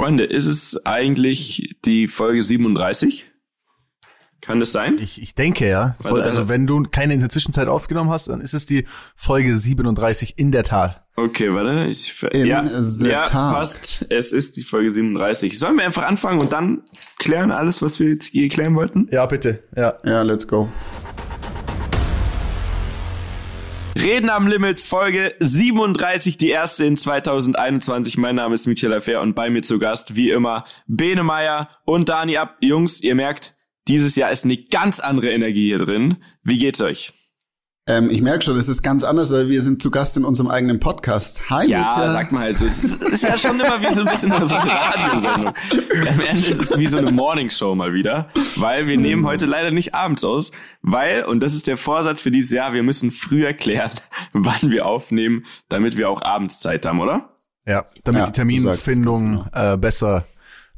Freunde, ist es eigentlich die Folge 37? Kann das sein? Ich, ich denke ja. Soll, also wenn du keine in der Zwischenzeit aufgenommen hast, dann ist es die Folge 37 in der Tat. Okay, warte. Ich, in ja, ja, passt. Es ist die Folge 37. Sollen wir einfach anfangen und dann klären alles, was wir jetzt hier klären wollten? Ja, bitte. Ja, ja let's go. Reden am Limit, Folge 37, die erste in 2021. Mein Name ist Michael Fair und bei mir zu Gast, wie immer, Bene Meyer und Dani Ab. Jungs, ihr merkt, dieses Jahr ist eine ganz andere Energie hier drin. Wie geht's euch? Ähm, ich merke schon, es ist ganz anders, weil wir sind zu Gast in unserem eigenen Podcast. Hi, ja, Mitya. sag mal halt so. Es ist, ist, ja schon immer wie so ein bisschen so eine Radiosendung. Am Ende ist es wie so eine Morningshow mal wieder, weil wir nehmen heute leider nicht abends aus, weil, und das ist der Vorsatz für dieses Jahr, wir müssen früh erklären, wann wir aufnehmen, damit wir auch abends Zeit haben, oder? Ja, damit ja, die Terminfindung genau. äh, besser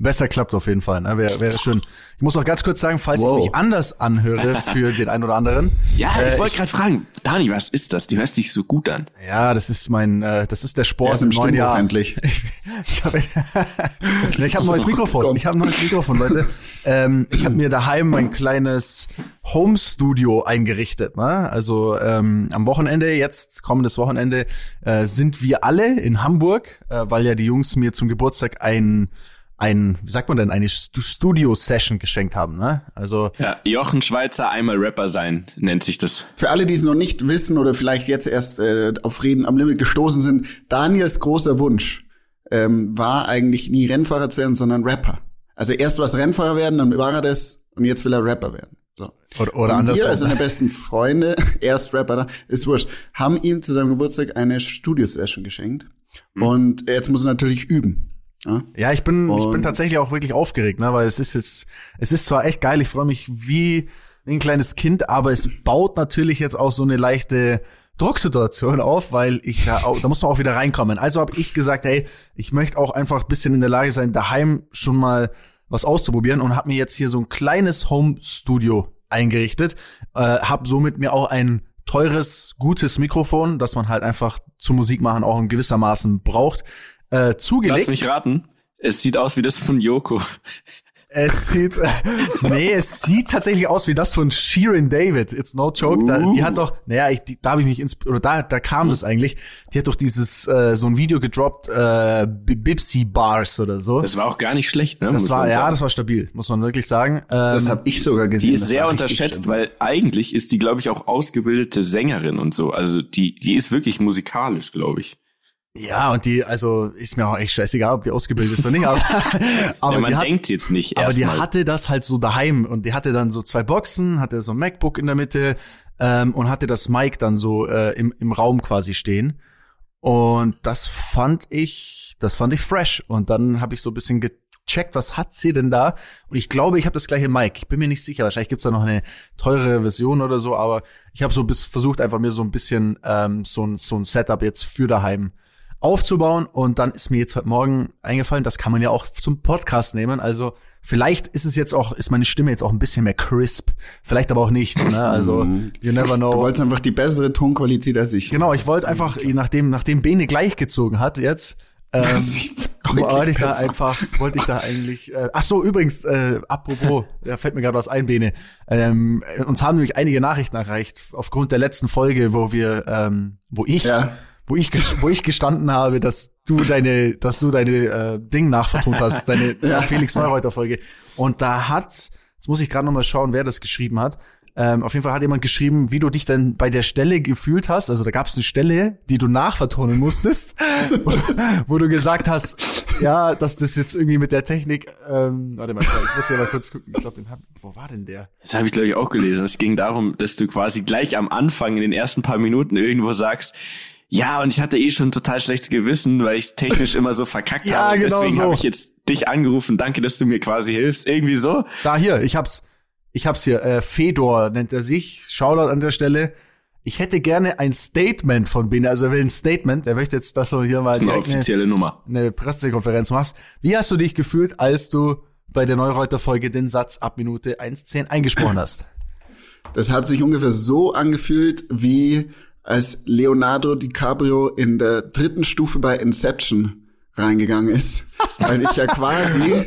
besser klappt auf jeden Fall. Ne? Wäre wär schön. Ich muss auch ganz kurz sagen, falls wow. ich mich anders anhöre für den einen oder anderen. Ja, ich äh, wollte gerade fragen, Dani, was ist das? Du hörst dich so gut an. Ja, das ist mein, äh, das ist der Sport im neuen Jahr. Endlich. ich habe ich hab ein neues Mikrofon. Ich habe ein neues Mikrofon, Leute. Ähm, ich habe mir daheim mein kleines Home Studio eingerichtet. Ne? Also ähm, am Wochenende, jetzt kommendes Wochenende, äh, sind wir alle in Hamburg, äh, weil ja die Jungs mir zum Geburtstag ein ein, wie sagt man denn, eine Studio-Session geschenkt haben, ne? Also. Ja, Jochen Schweizer einmal Rapper sein, nennt sich das. Für alle, die es noch nicht wissen oder vielleicht jetzt erst äh, auf Reden am Limit gestoßen sind, Daniels großer Wunsch ähm, war eigentlich nie Rennfahrer zu werden, sondern Rapper. Also erst was Rennfahrer werden, dann war er das und jetzt will er Rapper werden. So. Oder, oder anders. Wir als seine besten Freunde, erst Rapper, ist wurscht, haben ihm zu seinem Geburtstag eine Studio-Session geschenkt. Mhm. Und jetzt muss er natürlich üben. Ja, ich bin, ich bin tatsächlich auch wirklich aufgeregt, ne, weil es ist jetzt, es ist zwar echt geil, ich freue mich wie ein kleines Kind, aber es baut natürlich jetzt auch so eine leichte Drucksituation auf, weil ich ja auch, da muss man auch wieder reinkommen. Also habe ich gesagt, hey, ich möchte auch einfach ein bisschen in der Lage sein, daheim schon mal was auszuprobieren und habe mir jetzt hier so ein kleines Home Studio eingerichtet, äh, habe somit mir auch ein teures, gutes Mikrofon, das man halt einfach zu Musik machen auch in gewissermaßen braucht äh, zugelegt. Lass mich raten. Es sieht aus wie das von Yoko. Es sieht, äh, nee, es sieht tatsächlich aus wie das von Sheeran David. It's no joke. Uh. Da, die hat doch, naja, ich, die, da habe ich mich ins, oder da, da kam das eigentlich. Die hat doch dieses, äh, so ein Video gedroppt, äh, Bipsy Bars oder so. Das war auch gar nicht schlecht, ne? Das war, ja, das war stabil, muss man wirklich sagen. Ähm, das habe ich sogar gesehen. Die ist sehr unterschätzt, weil eigentlich ist die, glaube ich, auch ausgebildete Sängerin und so. Also die, die ist wirklich musikalisch, glaube ich. Ja, und die, also ist mir auch echt scheißegal, ob die ausgebildet ist oder nicht, aber, aber ja, man hat, denkt jetzt nicht. Aber die mal. hatte das halt so daheim und die hatte dann so zwei Boxen, hatte so ein MacBook in der Mitte ähm, und hatte das Mic dann so äh, im, im Raum quasi stehen. Und das fand ich, das fand ich fresh. Und dann habe ich so ein bisschen gecheckt, was hat sie denn da? Und ich glaube, ich habe das gleiche Mic. Ich bin mir nicht sicher. Wahrscheinlich gibt's da noch eine teure Version oder so, aber ich habe so bis versucht, einfach mir so ein bisschen ähm, so ein, so ein Setup jetzt für daheim aufzubauen. Und dann ist mir jetzt heute Morgen eingefallen, das kann man ja auch zum Podcast nehmen. Also vielleicht ist es jetzt auch, ist meine Stimme jetzt auch ein bisschen mehr crisp. Vielleicht aber auch nicht. Ne? Also mhm. you never know. Du wolltest einfach die bessere Tonqualität als ich. Genau, ich wollte einfach, nachdem, nachdem Bene gleichgezogen hat jetzt, ähm, wollte ich da einfach, wollte ich da eigentlich. Äh, ach so, übrigens, äh, apropos, da fällt mir gerade was ein, Bene. Ähm, uns haben nämlich einige Nachrichten erreicht aufgrund der letzten Folge, wo wir, ähm, wo ich ja wo ich, wo ich gestanden habe, dass du deine, dass du deine äh, Ding nachvertont hast, deine ja. Felix Neureuter Folge. Und da hat, jetzt muss ich gerade noch mal schauen, wer das geschrieben hat. Ähm, auf jeden Fall hat jemand geschrieben, wie du dich denn bei der Stelle gefühlt hast. Also da gab es eine Stelle, die du nachvertonen musstest, wo, wo, du gesagt hast, ja, dass das jetzt irgendwie mit der Technik. Ähm, warte mal, ich muss hier mal kurz gucken. Ich glaube, den hab, wo war denn der? Das habe ich glaube ich auch gelesen. Es ging darum, dass du quasi gleich am Anfang in den ersten paar Minuten irgendwo sagst, ja, und ich hatte eh schon total schlechtes Gewissen, weil ich technisch immer so verkackt ja, habe. Genau Deswegen so. habe ich jetzt dich angerufen. Danke, dass du mir quasi hilfst. Irgendwie so. Da hier, ich hab's, ich hab's hier. Äh, Fedor nennt er sich. Shoutout an der Stelle. Ich hätte gerne ein Statement von Bene, also er will ein Statement. Er möchte jetzt, dass du hier mal das ist eine offizielle eine, Nummer. eine Pressekonferenz machst. Wie hast du dich gefühlt, als du bei der Neureuter Folge den Satz ab Minute 1.10 eingesprochen hast? Das hat sich ungefähr so angefühlt wie als Leonardo DiCaprio in der dritten Stufe bei Inception reingegangen ist. Weil ich ja quasi,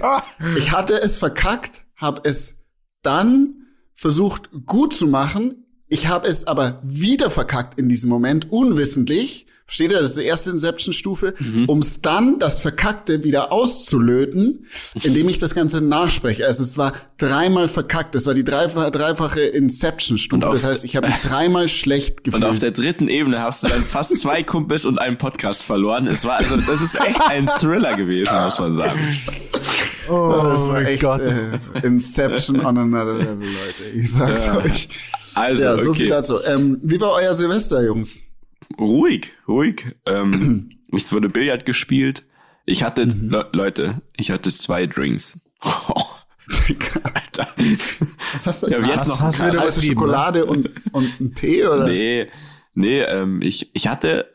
ich hatte es verkackt, habe es dann versucht gut zu machen. Ich habe es aber wieder verkackt in diesem Moment, unwissentlich. Versteht ihr? Das ist die erste Inception-Stufe, mhm. um es dann das Verkackte wieder auszulöten, indem ich das Ganze nachspreche. Also es war dreimal verkackt. Das war die dreifache, dreifache Inception-Stufe. Das heißt, ich habe mich dreimal schlecht gefühlt. Und auf der dritten Ebene hast du dann fast zwei Kumpels und einen Podcast verloren. Es war also, das ist echt ein Thriller gewesen, muss man sagen. Oh, das war echt Gott. Äh, Inception on another level, Leute. Ich sag's ja. euch. Also, ja, so okay. viel dazu. Ähm, wie war euer Silvester, Jungs? Ruhig, ruhig. Ähm, es wurde Billard gespielt. Ich hatte, mhm. Le Leute, ich hatte zwei Drinks. Oh. Alter. Was hast du? Ja, jetzt noch hast du wieder heiße Schokolade ne? und, und einen Tee oder? Nee, nee, ähm, ich, ich hatte,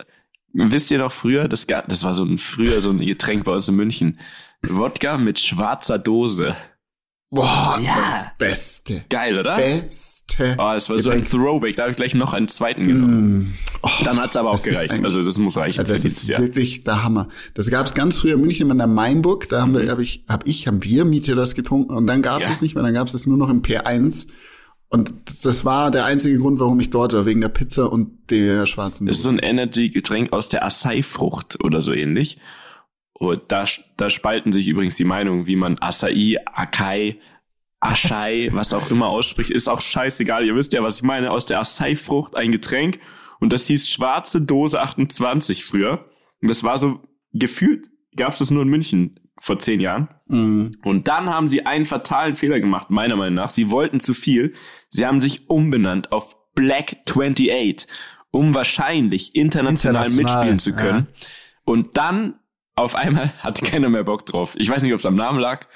wisst ihr noch früher, das, das war so ein früher so ein Getränk bei uns in München. Wodka mit schwarzer Dose. Boah, ja. das Beste. Geil, oder? Beste. Oh, es war so ein Throwback. Da habe ich gleich noch einen zweiten genommen. Mm. Oh, Dann hat's aber auch gereicht. Also das muss reichen. Das ist Jahr. wirklich der Hammer. Das gab's ganz früher in München in der Mainburg. Da haben wir, mhm. hab ich, hab ich, haben wir Miete das getrunken. Und dann gab's ja. es nicht mehr. Dann gab's es nur noch im P1. Und das war der einzige Grund, warum ich dort war, wegen der Pizza und der schwarzen. Das ist so ein Energy-Getränk aus der Acai-Frucht oder so ähnlich. Und da, da spalten sich übrigens die Meinungen, wie man Acai, Akai, Aschai, was auch immer ausspricht, ist auch scheißegal. Ihr wisst ja, was ich meine. Aus der Acai-Frucht ein Getränk. Und das hieß schwarze Dose 28 früher. Und das war so gefühlt, gab es das nur in München vor zehn Jahren. Mhm. Und dann haben sie einen fatalen Fehler gemacht, meiner Meinung nach. Sie wollten zu viel. Sie haben sich umbenannt auf Black 28, um wahrscheinlich international, international mitspielen zu können. Ja. Und dann auf einmal hatte keiner mehr Bock drauf. Ich weiß nicht, ob es am Namen lag,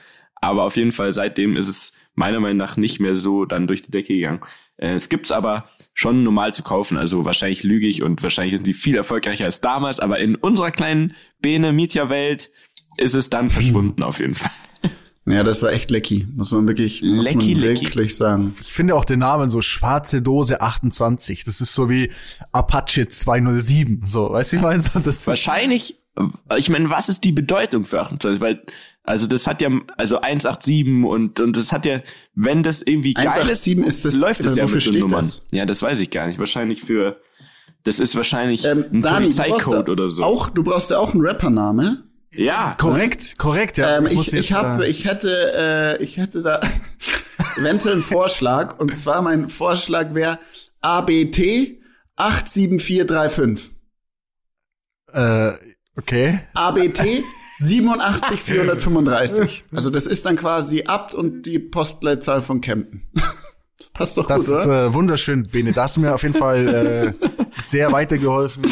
aber auf jeden Fall seitdem ist es meiner Meinung nach nicht mehr so dann durch die Decke gegangen. Äh, es gibt's aber schon normal zu kaufen, also wahrscheinlich lüge ich und wahrscheinlich sind die viel erfolgreicher als damals, aber in unserer kleinen Bene Mietja Welt ist es dann verschwunden auf jeden Fall. Ja, das war echt lecky, muss man wirklich, muss lecky, man wirklich lecky. sagen. Ich finde auch den Namen so schwarze Dose 28. Das ist so wie Apache 207. So, weißt du, wie ich meine? Das Wahrscheinlich ich meine, was ist die Bedeutung für 28? Weil, also das hat ja, also 187 und, und das hat ja, wenn das irgendwie geil 187 ist, ist das, läuft es ja mit den Nummern. Das? Ja, das weiß ich gar nicht. Wahrscheinlich für, das ist wahrscheinlich ähm, ein Dani, Polizeicode oder so. Auch, du brauchst ja auch einen Rappername. Ja, korrekt, korrekt. Ja, ähm, ich, ich habe, ich hätte, äh, ich hätte da eventuell einen Vorschlag und zwar mein Vorschlag wäre ABT 87435. Äh, Okay. ABT 87435. Also das ist dann quasi Abt und die Postleitzahl von Kempten. Passt doch das gut, Das ist äh, wunderschön, Bene. Da hast du mir auf jeden Fall äh, sehr weitergeholfen.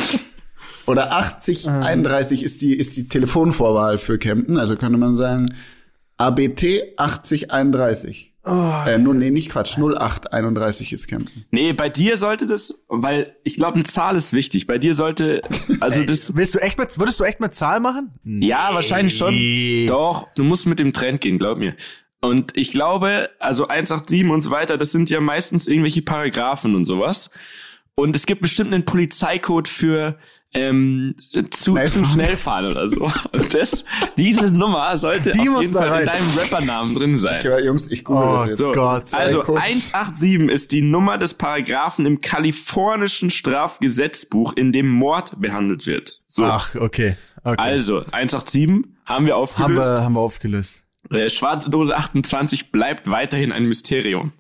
Oder 8031 ist die, ist die Telefonvorwahl für Kempten. Also könnte man sagen ABT 8031. Oh. Äh, nur, nee, nicht Quatsch. 0831 ist Campen. Nee, bei dir sollte das, weil ich glaube, eine Zahl ist wichtig. Bei dir sollte, also das. Willst du echt mit, würdest du echt mit Zahl machen? Ja, nee. wahrscheinlich schon. Doch, du musst mit dem Trend gehen, glaub mir. Und ich glaube, also 187 und so weiter, das sind ja meistens irgendwelche Paragraphen und sowas. Und es gibt bestimmt einen Polizeicode für ähm, zu, schnell zu schnell fahren oder so. Und das, diese Nummer sollte Die auf jeden Fall rein. in deinem Rappernamen drin sein. Okay, Jungs, ich google oh, das jetzt. So, Gott, also 187 ist die Nummer des Paragraphen im kalifornischen Strafgesetzbuch, in dem Mord behandelt wird. So. Ach, okay. okay. Also 187 haben wir aufgelöst. Haben wir, haben wir aufgelöst. Äh, schwarze Dose 28 bleibt weiterhin ein Mysterium.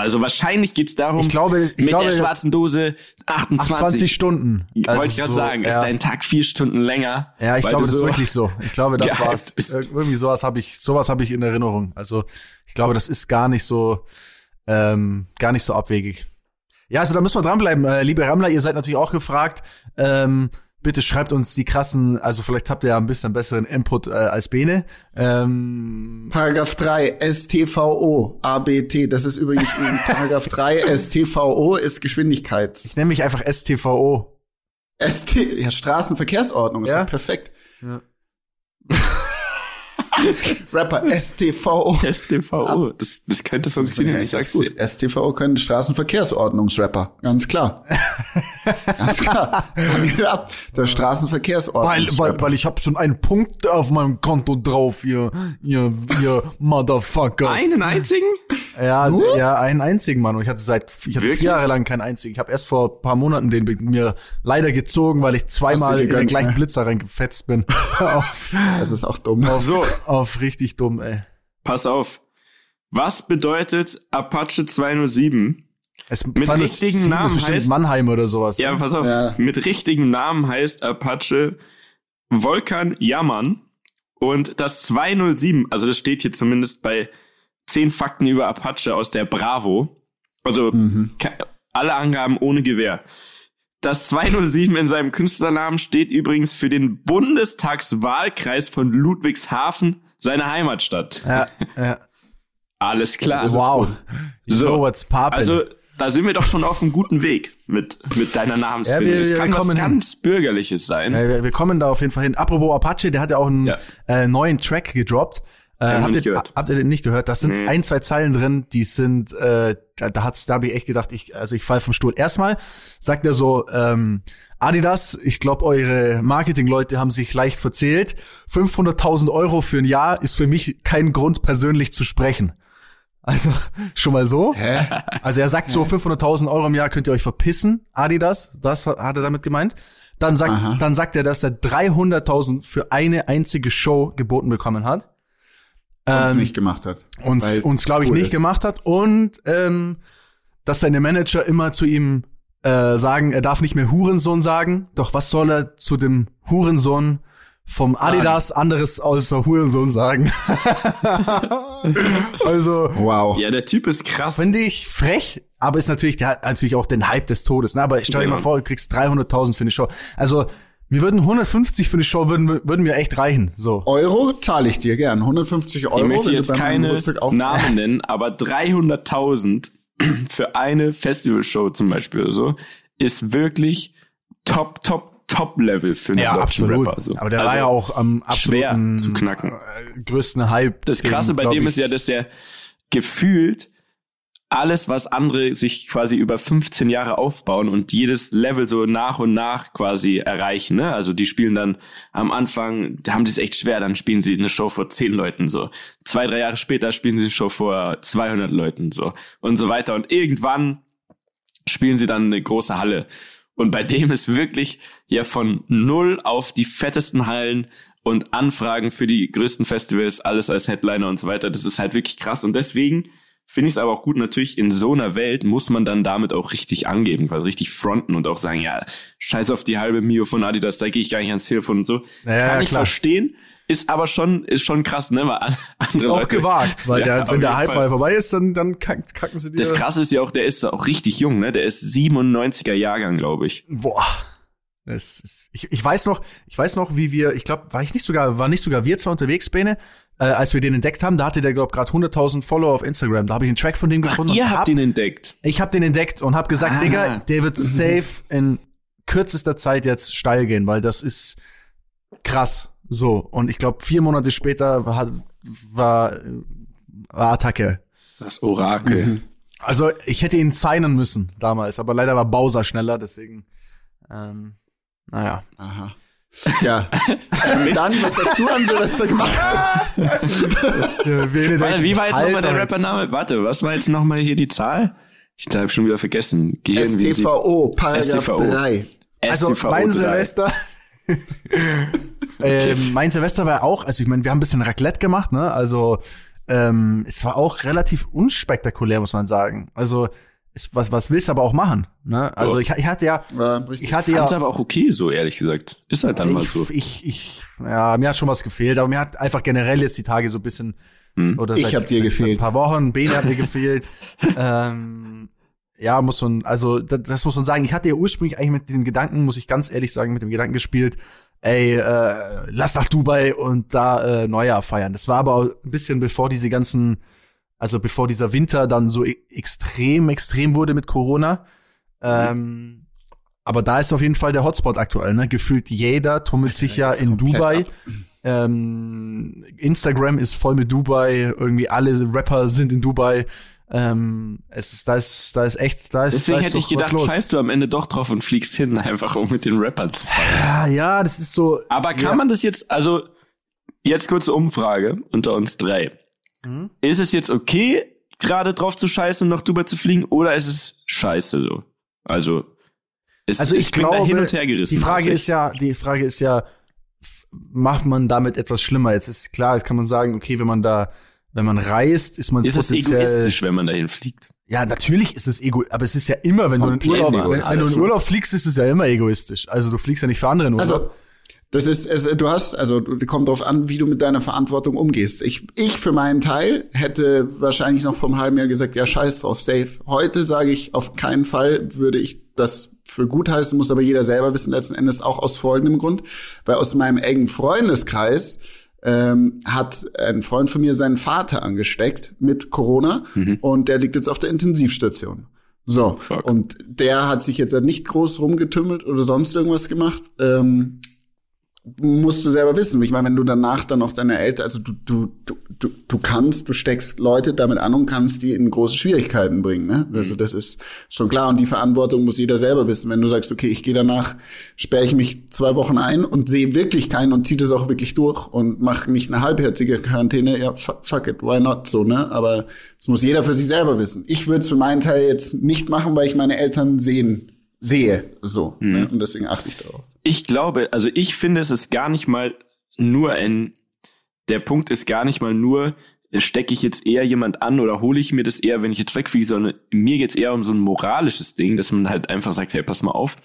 Also wahrscheinlich geht's darum, ich glaube, ich mit glaube, der schwarzen Dose 28, 28 Stunden. Also Wollte ich gerade so, sagen, ja. ist dein Tag vier Stunden länger. Ja, ich glaube, das so ist wirklich so. Ich glaube, das war's. Bist. Irgendwie sowas habe ich, sowas habe ich in Erinnerung. Also ich glaube, das ist gar nicht so, ähm, gar nicht so abwegig. Ja, also da müssen wir dranbleiben. Äh, liebe Rammler, ihr seid natürlich auch gefragt. Ähm, bitte schreibt uns die krassen, also vielleicht habt ihr ja ein bisschen besseren Input äh, als Bene. Ähm, Paragraph 3 STVO ABT, das ist übrigens Paragraph 3 STVO ist Geschwindigkeits. Ich nenne mich einfach STVO. ST ja Straßenverkehrsordnung ist ja? perfekt. Ja. Rapper STVO. STVO, das, das könnte funktionieren, ich sag's gut. STVO können Straßenverkehrsordnungsrapper, ganz klar. ganz klar. Der Straßenverkehrsordnungsrapper. Weil, weil, weil ich habe schon einen Punkt auf meinem Konto drauf, ihr, ihr, ihr Motherfuckers. Einen einzigen? Ja, Nur? ja, einen einzigen, Mann. Und ich hatte seit, ich hatte Wirklich? vier Jahre lang keinen einzigen. Ich habe erst vor paar Monaten den mir leider gezogen, weil ich zweimal in den gleichen Blitzer reingefetzt bin. das ist auch dumm. Auf, so. Auf richtig dumm, ey. Pass auf. Was bedeutet Apache 207? Es mit richtigen Namen heißt Mannheim oder sowas. Ja, pass auf. Ja. Mit richtigem Namen heißt Apache Volkan Yaman und das 207, also das steht hier zumindest bei zehn Fakten über Apache aus der Bravo. Also mhm. alle Angaben ohne Gewehr. Das 207 in seinem Künstlernamen steht übrigens für den Bundestagswahlkreis von Ludwigshafen, seine Heimatstadt. Ja, ja. Alles klar. Wow. So, you know what's poppin'. Also da sind wir doch schon auf einem guten Weg mit, mit deiner Namensfindung. Ja, es kann was ganz Bürgerliches sein. Ja, wir, wir, kommen da auf jeden Fall hin. Apropos Apache, der hat ja auch einen ja. äh, neuen Track gedroppt. Äh, habt, ihr, gehört. habt ihr den nicht gehört? Das sind nee. ein, zwei Zeilen drin, die sind, äh, da, da hat's, da habe ich echt gedacht, ich, also ich fall vom Stuhl. Erstmal sagt er so, ähm, Adidas, ich glaube, eure Marketingleute haben sich leicht verzählt. 500.000 Euro für ein Jahr ist für mich kein Grund, persönlich zu sprechen. Also schon mal so. Hä? Also er sagt so 500.000 Euro im Jahr könnt ihr euch verpissen, Adidas. Das hat er damit gemeint. Dann sagt, dann sagt er, dass er 300.000 für eine einzige Show geboten bekommen hat uns ähm, nicht gemacht hat. Uns, uns glaube ich, cool nicht ist. gemacht hat. Und ähm, dass seine Manager immer zu ihm äh, sagen, er darf nicht mehr Hurensohn sagen. Doch was soll er zu dem Hurensohn vom sagen. Adidas anderes außer Hurensohn sagen? also wow. Ja, der Typ ist krass. Finde ich frech, aber ist natürlich, der hat natürlich auch den Hype des Todes. Ne? Aber stell dir ja. mal vor, du kriegst 300.000 für eine Show. Also mir würden 150 für eine Show würden, würden mir echt reichen. So. Euro zahle ich dir gern. 150 Euro. Ich möchte jetzt keine Namen nennen, aber 300.000 für eine Festivalshow zum Beispiel oder so ist wirklich top, top, top Level für einen ja, deutschen absolut. Rapper. So. Aber der also war ja auch am schwer zu knacken. Äh, größten Hype. Das Krasse bei dem ist ja, dass der gefühlt alles, was andere sich quasi über 15 Jahre aufbauen und jedes Level so nach und nach quasi erreichen. Ne? Also die spielen dann am Anfang, da haben sie es echt schwer, dann spielen sie eine Show vor 10 Leuten so. Zwei, drei Jahre später spielen sie eine Show vor 200 Leuten so und so weiter. Und irgendwann spielen sie dann eine große Halle. Und bei dem ist wirklich ja von null auf die fettesten Hallen und Anfragen für die größten Festivals, alles als Headliner und so weiter. Das ist halt wirklich krass. Und deswegen Finde ich es aber auch gut, natürlich in so einer Welt muss man dann damit auch richtig angeben, quasi richtig fronten und auch sagen, ja, scheiß auf die halbe Mio von Adidas, da gehe ich gar nicht ans Telefon und so. Ja, Kann ich klar. verstehen, ist aber schon, ist schon krass, ne? Weil ist auch Leute, gewagt, weil ja, der, wenn der Hype Fall. mal vorbei ist, dann, dann kacken sie dir. Das krasse ist ja auch, der ist auch richtig jung, ne? Der ist 97er Jahrgang, glaube ich. Boah. Ist, ich, ich weiß noch, ich weiß noch, wie wir, ich glaube, war ich nicht sogar, war nicht sogar wir zwar unterwegs, Bene, äh, als wir den entdeckt haben, da hatte der glaube gerade 100.000 Follower auf Instagram. Da habe ich einen Track von dem gefunden. Ach, ihr habt hab, ihn entdeckt. Ich habe den entdeckt und habe gesagt, ah. Digga, der wird safe in kürzester Zeit jetzt steil gehen, weil das ist krass. So und ich glaube vier Monate später war war, war Attacke. Das Orakel. Mhm. Also ich hätte ihn signen müssen damals, aber leider war Bowser schneller, deswegen. Ähm, naja. Aha. Ja. ähm, dann, was hast du an Silvester gemacht? ja, Warte, wie war jetzt nochmal der Rappername? Warte, was war jetzt nochmal hier die Zahl? Ich habe schon wieder vergessen. Gehirn, STVO, Paragraph STVO. 3. Also STVO mein 3. Silvester. äh, mein Silvester war auch, also ich meine, wir haben ein bisschen Raclette gemacht, ne? Also ähm, es war auch relativ unspektakulär, muss man sagen. Also ist, was, was willst du aber auch machen? Ne? Also ich, ich hatte ja, ja ich hatte ja, aber auch okay so ehrlich gesagt. Ist halt dann ich, mal so. Ich, ich, ja, mir hat schon was gefehlt, aber mir hat einfach generell jetzt die Tage so ein bisschen hm. oder ich hab dir gefehlt. Ein paar Wochen, Bene hat mir gefehlt. ähm, ja, muss man, also das, das muss man sagen. Ich hatte ja ursprünglich eigentlich mit diesem Gedanken, muss ich ganz ehrlich sagen, mit dem Gedanken gespielt, ey, äh, lass nach Dubai und da äh, Neujahr feiern. Das war aber ein bisschen bevor diese ganzen also bevor dieser Winter dann so e extrem, extrem wurde mit Corona. Ähm, aber da ist auf jeden Fall der Hotspot aktuell, ne? Gefühlt jeder tummelt sich ja in Dubai. Ähm, Instagram ist voll mit Dubai. Irgendwie alle Rapper sind in Dubai. Ähm, es ist, da ist, da ist echt, da ist. Deswegen da ist hätte ich gedacht, scheißt du am Ende doch drauf und fliegst hin, einfach um mit den Rappern zu feiern. Ja, ja, das ist so. Aber kann ja. man das jetzt, also, jetzt kurze Umfrage unter uns drei. Mhm. Ist es jetzt okay, gerade drauf zu scheißen und nach Dubai zu fliegen, oder ist es scheiße so? Also, es, also ich, ich bin glaube, da hin und her gerissen. Die Frage ist ja, die Frage ist ja, macht man damit etwas schlimmer? Jetzt ist klar, jetzt kann man sagen, okay, wenn man da wenn man reist, ist man ist potenziell... Ist es egoistisch, wenn man dahin fliegt? Ja, natürlich ist es ego, aber es ist ja immer, wenn du in Urlaub, wenn, wenn du in Urlaub fliegst, ist es ja immer egoistisch. Also du fliegst ja nicht für andere in Urlaub. Also, das ist, es, du hast, also kommt darauf an, wie du mit deiner Verantwortung umgehst. Ich, ich für meinen Teil hätte wahrscheinlich noch vor einem halben Jahr gesagt, ja, scheiß drauf, safe. Heute sage ich, auf keinen Fall würde ich das für gut heißen, muss aber jeder selber wissen, letzten Endes auch aus folgendem Grund, weil aus meinem engen Freundeskreis ähm, hat ein Freund von mir seinen Vater angesteckt mit Corona mhm. und der liegt jetzt auf der Intensivstation. So, Fuck. und der hat sich jetzt nicht groß rumgetümmelt oder sonst irgendwas gemacht. Ähm, musst du selber wissen. Ich meine, wenn du danach dann noch deine Eltern, also du, du, du, du kannst, du steckst Leute damit an und kannst die in große Schwierigkeiten bringen. Ne? Also das ist schon klar. Und die Verantwortung muss jeder selber wissen. Wenn du sagst, okay, ich gehe danach, sperre ich mich zwei Wochen ein und sehe wirklich keinen und ziehe das auch wirklich durch und mache nicht eine halbherzige Quarantäne, ja, fuck it, why not so, ne? Aber das muss jeder für sich selber wissen. Ich würde es für meinen Teil jetzt nicht machen, weil ich meine Eltern sehen sehe. So. Mhm. Ne? Und deswegen achte ich darauf. Ich glaube, also ich finde, es ist gar nicht mal nur ein, der Punkt ist gar nicht mal nur, stecke ich jetzt eher jemand an oder hole ich mir das eher, wenn ich jetzt wegfliege, sondern mir geht's eher um so ein moralisches Ding, dass man halt einfach sagt, hey, pass mal auf,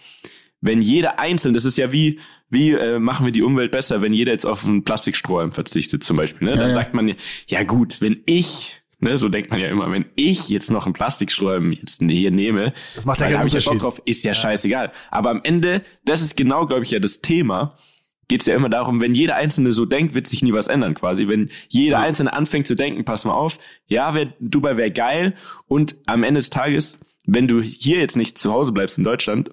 wenn jeder einzeln, das ist ja wie, wie äh, machen wir die Umwelt besser, wenn jeder jetzt auf einen Plastikstrohhalm verzichtet zum Beispiel, ne? Ja, dann ja. sagt man, ja gut, wenn ich Ne, so denkt man ja immer, wenn ich jetzt noch einen Plastikstrohhalm jetzt hier nehme, das macht ja gar nicht Bock drauf, ist ja, ja, scheißegal. Aber am Ende, das ist genau, glaube ich, ja das Thema, geht es ja immer darum, wenn jeder Einzelne so denkt, wird sich nie was ändern quasi. Wenn jeder ja. Einzelne anfängt zu denken, pass mal auf, ja, wär, Dubai wäre geil und am Ende des Tages, wenn du hier jetzt nicht zu Hause bleibst in Deutschland,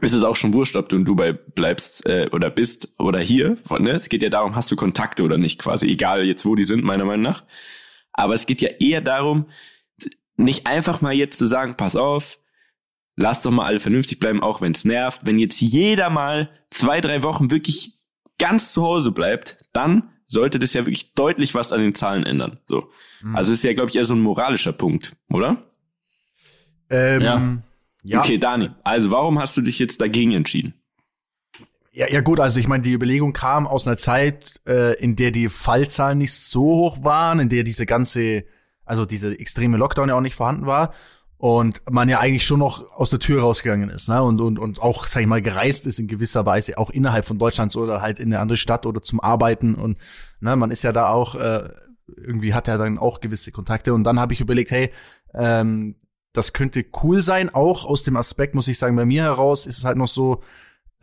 ist es auch schon wurscht, ob du in Dubai bleibst äh, oder bist oder hier. Ne? Es geht ja darum, hast du Kontakte oder nicht quasi, egal jetzt wo die sind, meiner Meinung nach. Aber es geht ja eher darum, nicht einfach mal jetzt zu sagen, pass auf, lass doch mal alle vernünftig bleiben, auch wenn es nervt. Wenn jetzt jeder mal zwei, drei Wochen wirklich ganz zu Hause bleibt, dann sollte das ja wirklich deutlich was an den Zahlen ändern. So. Mhm. Also ist ja, glaube ich, eher so ein moralischer Punkt, oder? Ähm, ja. ja. Okay, Dani, also warum hast du dich jetzt dagegen entschieden? Ja, ja gut, also ich meine, die Überlegung kam aus einer Zeit, äh, in der die Fallzahlen nicht so hoch waren, in der diese ganze, also diese extreme Lockdown ja auch nicht vorhanden war und man ja eigentlich schon noch aus der Tür rausgegangen ist, ne? Und und und auch, sag ich mal, gereist ist in gewisser Weise auch innerhalb von Deutschlands oder halt in eine andere Stadt oder zum Arbeiten und ne, man ist ja da auch äh, irgendwie hat ja dann auch gewisse Kontakte und dann habe ich überlegt, hey, ähm, das könnte cool sein, auch aus dem Aspekt muss ich sagen, bei mir heraus ist es halt noch so,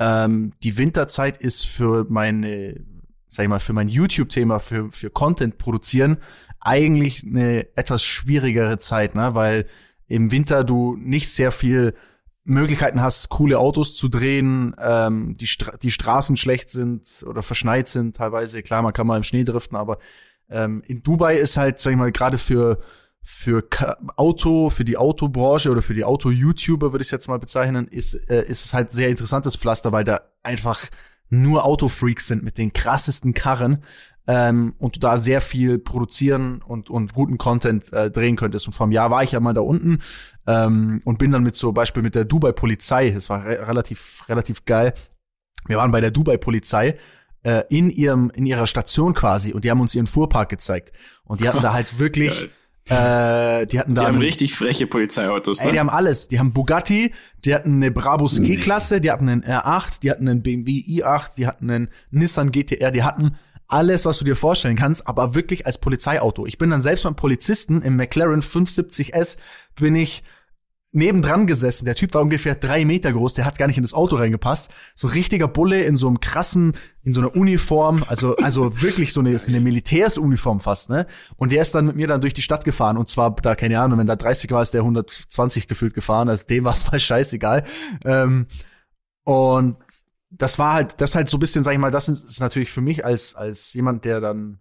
ähm, die Winterzeit ist für meine, sag ich mal, für mein YouTube-Thema, für, für Content produzieren eigentlich eine etwas schwierigere Zeit, ne? Weil im Winter du nicht sehr viel Möglichkeiten hast, coole Autos zu drehen, ähm, die, Stra die Straßen schlecht sind oder verschneit sind teilweise. Klar, man kann mal im Schnee driften, aber ähm, in Dubai ist halt, sag ich mal, gerade für für Auto, für die Autobranche oder für die Auto-YouTuber, würde ich es jetzt mal bezeichnen, ist, äh, ist es halt sehr interessantes Pflaster, weil da einfach nur Autofreaks sind mit den krassesten Karren ähm, und du da sehr viel produzieren und, und guten Content äh, drehen könntest. Und vom Jahr war ich ja mal da unten ähm, und bin dann mit so Beispiel mit der Dubai-Polizei, das war re relativ, relativ geil. Wir waren bei der Dubai-Polizei äh, in ihrem, in ihrer Station quasi und die haben uns ihren Fuhrpark gezeigt. Und die hatten da halt wirklich. Äh, die hatten da. Die haben einen, richtig freche Polizeiautos. Ne? Ey, die haben alles. Die haben Bugatti, die hatten eine Brabus G-Klasse, die hatten einen R8, die hatten einen BMW i8, die hatten einen Nissan GTR, die hatten alles, was du dir vorstellen kannst, aber wirklich als Polizeiauto. Ich bin dann selbst beim Polizisten im McLaren 570S bin ich nebendran gesessen. Der Typ war ungefähr drei Meter groß, der hat gar nicht in das Auto reingepasst. So richtiger Bulle in so einem krassen, in so einer Uniform, also, also wirklich so eine, so eine Militärsuniform fast, ne? Und der ist dann mit mir dann durch die Stadt gefahren und zwar da, keine Ahnung, wenn da 30 war, ist der 120 gefühlt gefahren, also dem war es mal scheißegal. Ähm, und das war halt, das halt so ein bisschen, sag ich mal, das ist natürlich für mich als, als jemand, der dann,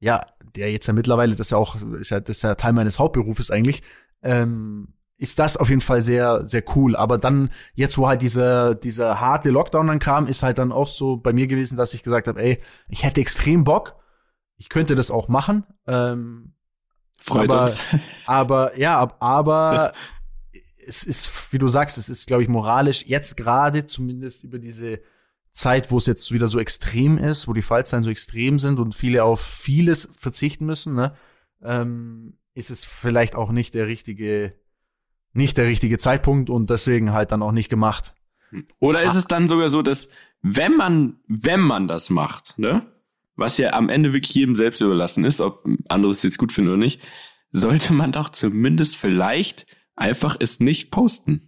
ja, der jetzt ja mittlerweile, das ja auch, ist ja, das ist ja Teil meines Hauptberufes eigentlich, ähm, ist das auf jeden Fall sehr, sehr cool. Aber dann, jetzt, wo halt dieser, dieser harte Lockdown dann kam, ist halt dann auch so bei mir gewesen, dass ich gesagt habe, ey, ich hätte extrem Bock, ich könnte das auch machen. Ähm, Freut aber, uns. aber, ja, aber es ist, wie du sagst, es ist, glaube ich, moralisch jetzt gerade zumindest über diese Zeit, wo es jetzt wieder so extrem ist, wo die Fallzahlen so extrem sind und viele auf vieles verzichten müssen, ne, ähm, ist es vielleicht auch nicht der richtige, nicht der richtige Zeitpunkt und deswegen halt dann auch nicht gemacht. Oder ist es dann sogar so, dass wenn man, wenn man das macht, ne, was ja am Ende wirklich jedem selbst überlassen ist, ob andere es jetzt gut finden oder nicht, sollte man doch zumindest vielleicht einfach es nicht posten.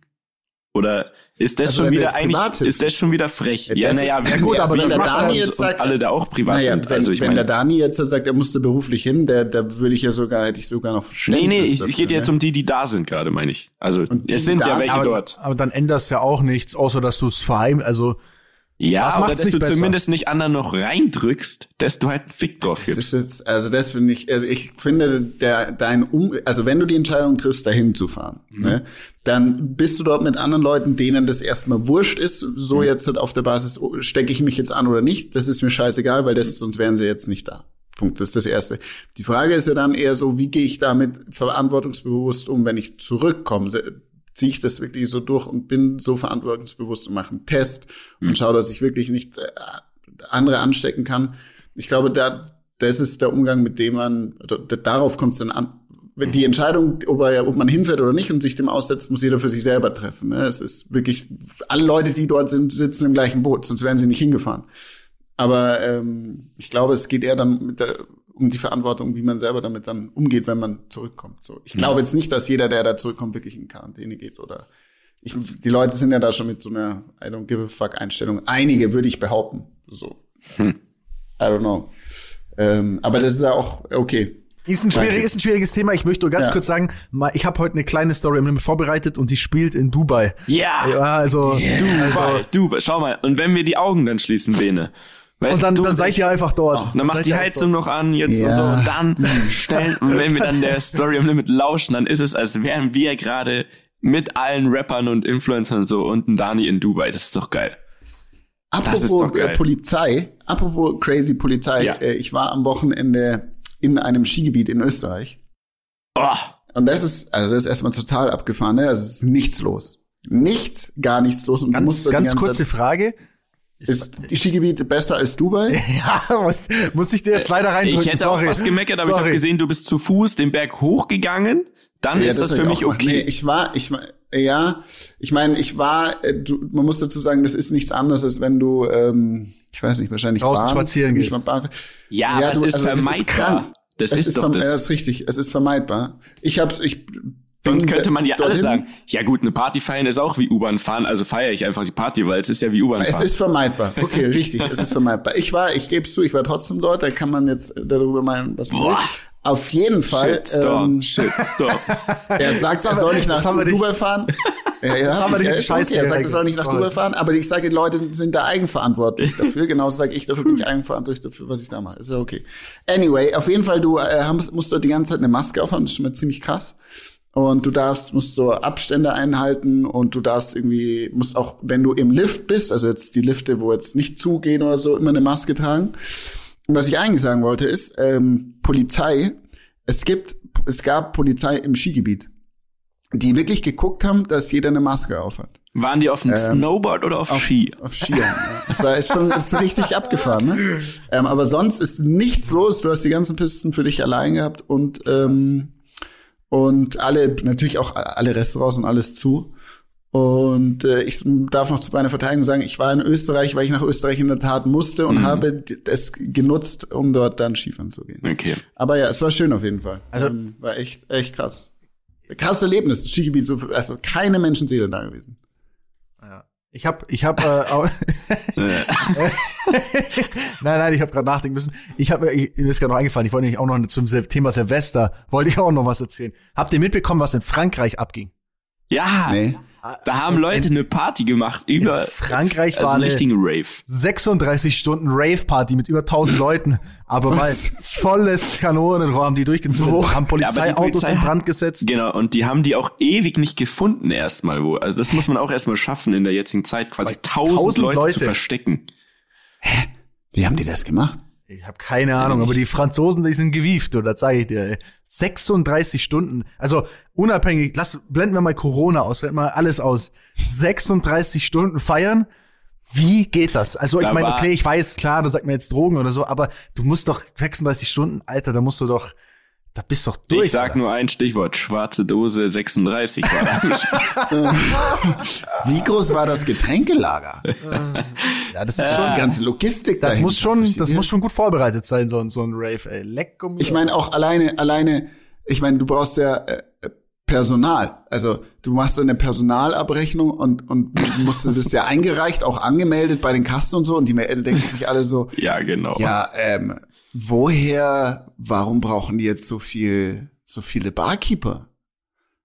Oder ist das Also schon wieder eigentlich, ist das schon wieder frech? Ja, naja, ja gut, aber wenn der Dani jetzt sagt- alle da auch privat Naja, sind. wenn, also ich wenn der meine, Dani jetzt sagt, er musste beruflich hin, der, da würde ich ja sogar, hätte ich sogar noch nee, nee, ich, ich gehe dafür, jetzt ne? um die, die da sind gerade, meine ich. Also die, es sind ja welche sind, aber, dort. aber dann ändert es ja auch nichts, außer dass du es verheim, also Ja, aber macht's dass du besser? zumindest nicht anderen noch reindrückst, dass du halt einen Fick drauf Das gibst. ist jetzt, also das finde ich, also ich finde, der, dein um, also wenn du die Entscheidung triffst, dahin zu fahren, Mhm. ne, dann bist du dort mit anderen Leuten, denen das erstmal wurscht ist, so Mhm. jetzt auf der Basis, oh, stecke ich mich jetzt an oder nicht, das ist mir scheißegal, weil das, sonst wären sie jetzt nicht da. Punkt, das ist das Erste. Die Frage ist ja dann eher so, wie gehe ich damit verantwortungsbewusst um, wenn ich zurückkomme? Ziehe ich das wirklich so durch und bin so verantwortungsbewusst und mache einen Test und schaue, dass ich wirklich nicht äh, andere anstecken kann. Ich glaube, da, das ist der Umgang, mit dem man, da, darauf kommt es dann an. Wenn Die Entscheidung, ob, er, ob man hinfährt oder nicht und sich dem aussetzt, muss jeder für sich selber treffen. Ne? Es ist wirklich, alle Leute, die dort sind, sitzen im gleichen Boot, sonst wären sie nicht hingefahren. Aber ähm, ich glaube, es geht eher dann mit der, um die Verantwortung, wie man selber damit dann umgeht, wenn man zurückkommt. So, ich glaube jetzt nicht, dass jeder, der da zurückkommt, wirklich in Quarantäne geht oder ich, die Leute sind ja da schon mit so einer I don't give a fuck Einstellung. Einige würde ich behaupten. So. I don't know. Ähm, aber das ist ja auch okay. Ist ein, schwierig, ist ein schwieriges Thema. Ich möchte nur ganz Ja. kurz sagen, mal, ich habe heute eine kleine Story im Limit vorbereitet und die spielt in Dubai. Ja, Ja, also, Dubai, Dubai, schau mal. Und wenn wir die Augen dann schließen, Bene. Weißt und dann, du, dann seid ihr einfach dort. Dann machst seid die Heizung noch an jetzt und so Ja. und dann stellen, und wenn wir dann der Story am Limit lauschen, dann ist es, als wären wir gerade mit allen Rappern und Influencern und so und ein Dani in Dubai. Das ist doch geil. Das ist Apropos doch geil. äh, Polizei, apropos crazy Polizei, Ja. äh, ich war am Wochenende in einem Skigebiet in Österreich. Oh, Und das ist, also das ist erstmal total abgefahren, ne? Also es ist nichts los. Nichts, gar nichts los. Und du musst Ganz, ganz kurze Frage. Ist die Skigebiet besser als Dubai? Ja, muss, muss ich dir jetzt leider reindrücken. ich hätte Sorry. auch fast gemeckert, aber ich Sorry. habe gesehen, du bist zu Fuß den Berg hochgegangen. Dann ist das, hab für ich mich okay. Nee, ich war, ich war, ja, ich meine, ich war, äh, du, man muss dazu sagen, das ist nichts anderes, als wenn du, ähm, ich weiß nicht, wahrscheinlich Draußen Bahn, spazieren gehst. Bahn. ja, aber du- es ist also vermeidbar. krank. das Es ist, doch das. Ja, das ist richtig. Es ist vermeidbar. Ich hab's, ich. Sonst könnte man ja alles dorthin. sagen. Ja gut, eine Party feiern ist auch wie U-Bahn fahren, also feiere ich einfach die Party, weil es ist ja wie U-Bahn Es fahren. ist vermeidbar. Okay, richtig. Es ist vermeidbar. Ich war, ich gebe es zu, ich war trotzdem dort. Da kann man jetzt darüber meinen, was man will. Auf jeden Fall. Shitstorm, Ähm, Shitstorm. er sagt, er soll nicht nach Dubai fahren. Ja, haben wir okay. Er sagt, er soll nicht nach. Dubai fahren. Aber ich sage, die Leute sind da eigenverantwortlich dafür. Genauso sage ich, dafür bin ich eigenverantwortlich dafür, was ich da mache. Ist ja okay. Anyway, auf jeden Fall, du äh, musst dort die ganze Zeit eine Maske aufhaben. Das ist schon mal ziemlich krass. Und du darfst, musst so Abstände einhalten und du darfst irgendwie, musst auch, wenn du im Lift bist, also jetzt die Lifte, wo jetzt nicht zugehen oder so, immer eine Maske tragen. Und was ich eigentlich sagen wollte, ist, ähm, Polizei, es gibt, es gab Polizei im Skigebiet, die wirklich geguckt haben, dass jeder eine Maske aufhat. Waren die auf dem Snowboard oder auf, Ski? Auf Skiern. ja. Das war- ist schon ist richtig abgefahren. Ne? Ähm, aber sonst ist nichts los. Du hast die ganzen Pisten für dich allein gehabt und ähm, und alle natürlich auch alle Restaurants und alles zu. Und äh, ich darf noch zu meiner Verteidigung sagen, ich war in Österreich, weil ich nach Österreich in der Tat musste und habe es genutzt, um dort dann Skifahren zu gehen. Okay. Aber ja, es war schön auf jeden Fall. Also- ähm, war echt echt krass. Krasses Erlebnis, das Skigebiet, so, also keine Menschenseele da gewesen. Ich habe, ich habe, äh, nein, nein, ich habe gerade nachdenken müssen. Ich habe, mir ist gerade noch eingefallen. Ich wollte nämlich auch noch zum Thema Silvester wollte ich auch noch was erzählen. Habt ihr mitbekommen, was in Frankreich abging? Ja, Nee. Da haben Leute eine Party gemacht über In Frankreich also war eine richtigen Rave. 36 Stunden Rave-Party mit über 1000 Leuten, aber mal volles Kanonenrohr haben die durchgezogen, haben Polizeiautos Polizei in Brand gesetzt. Genau, und die haben die auch ewig nicht gefunden erstmal wo. Also das muss man auch erstmal schaffen in der jetzigen Zeit, quasi tausend 1000 Leute, Leute. zu verstecken. Wie haben die das gemacht? Ich habe keine Ahnung, aber die Franzosen, die sind gewieft, oder zeige ich dir. Ey. 36 Stunden, also unabhängig, lass blenden wir mal Corona aus, blenden wir alles aus. 36 Stunden feiern. Wie geht das? Also ich Da meine, okay, ich weiß, klar, da sagt man jetzt Drogen oder so, aber du musst doch 36 Stunden, Alter, da musst du doch, da bist doch durch. ich sag Alter. nur ein Stichwort, schwarze Dose 36 war. Wie groß war das Getränkelager? ja, das ist Die schon, ganze Logistik das muss schon, das muss schon gut vorbereitet sein, so, ein- so ein Rave, ey. Leck um Ich meine auch alleine, alleine, ich meine, du brauchst ja äh, äh, Personal. Also du machst so eine Personalabrechnung und, und du musst, du bist ja eingereicht, auch angemeldet bei den Kassen und so und die melden- denken sich alle so, ja, genau. ja, ähm, woher, warum brauchen die jetzt so viel, so viele Barkeeper?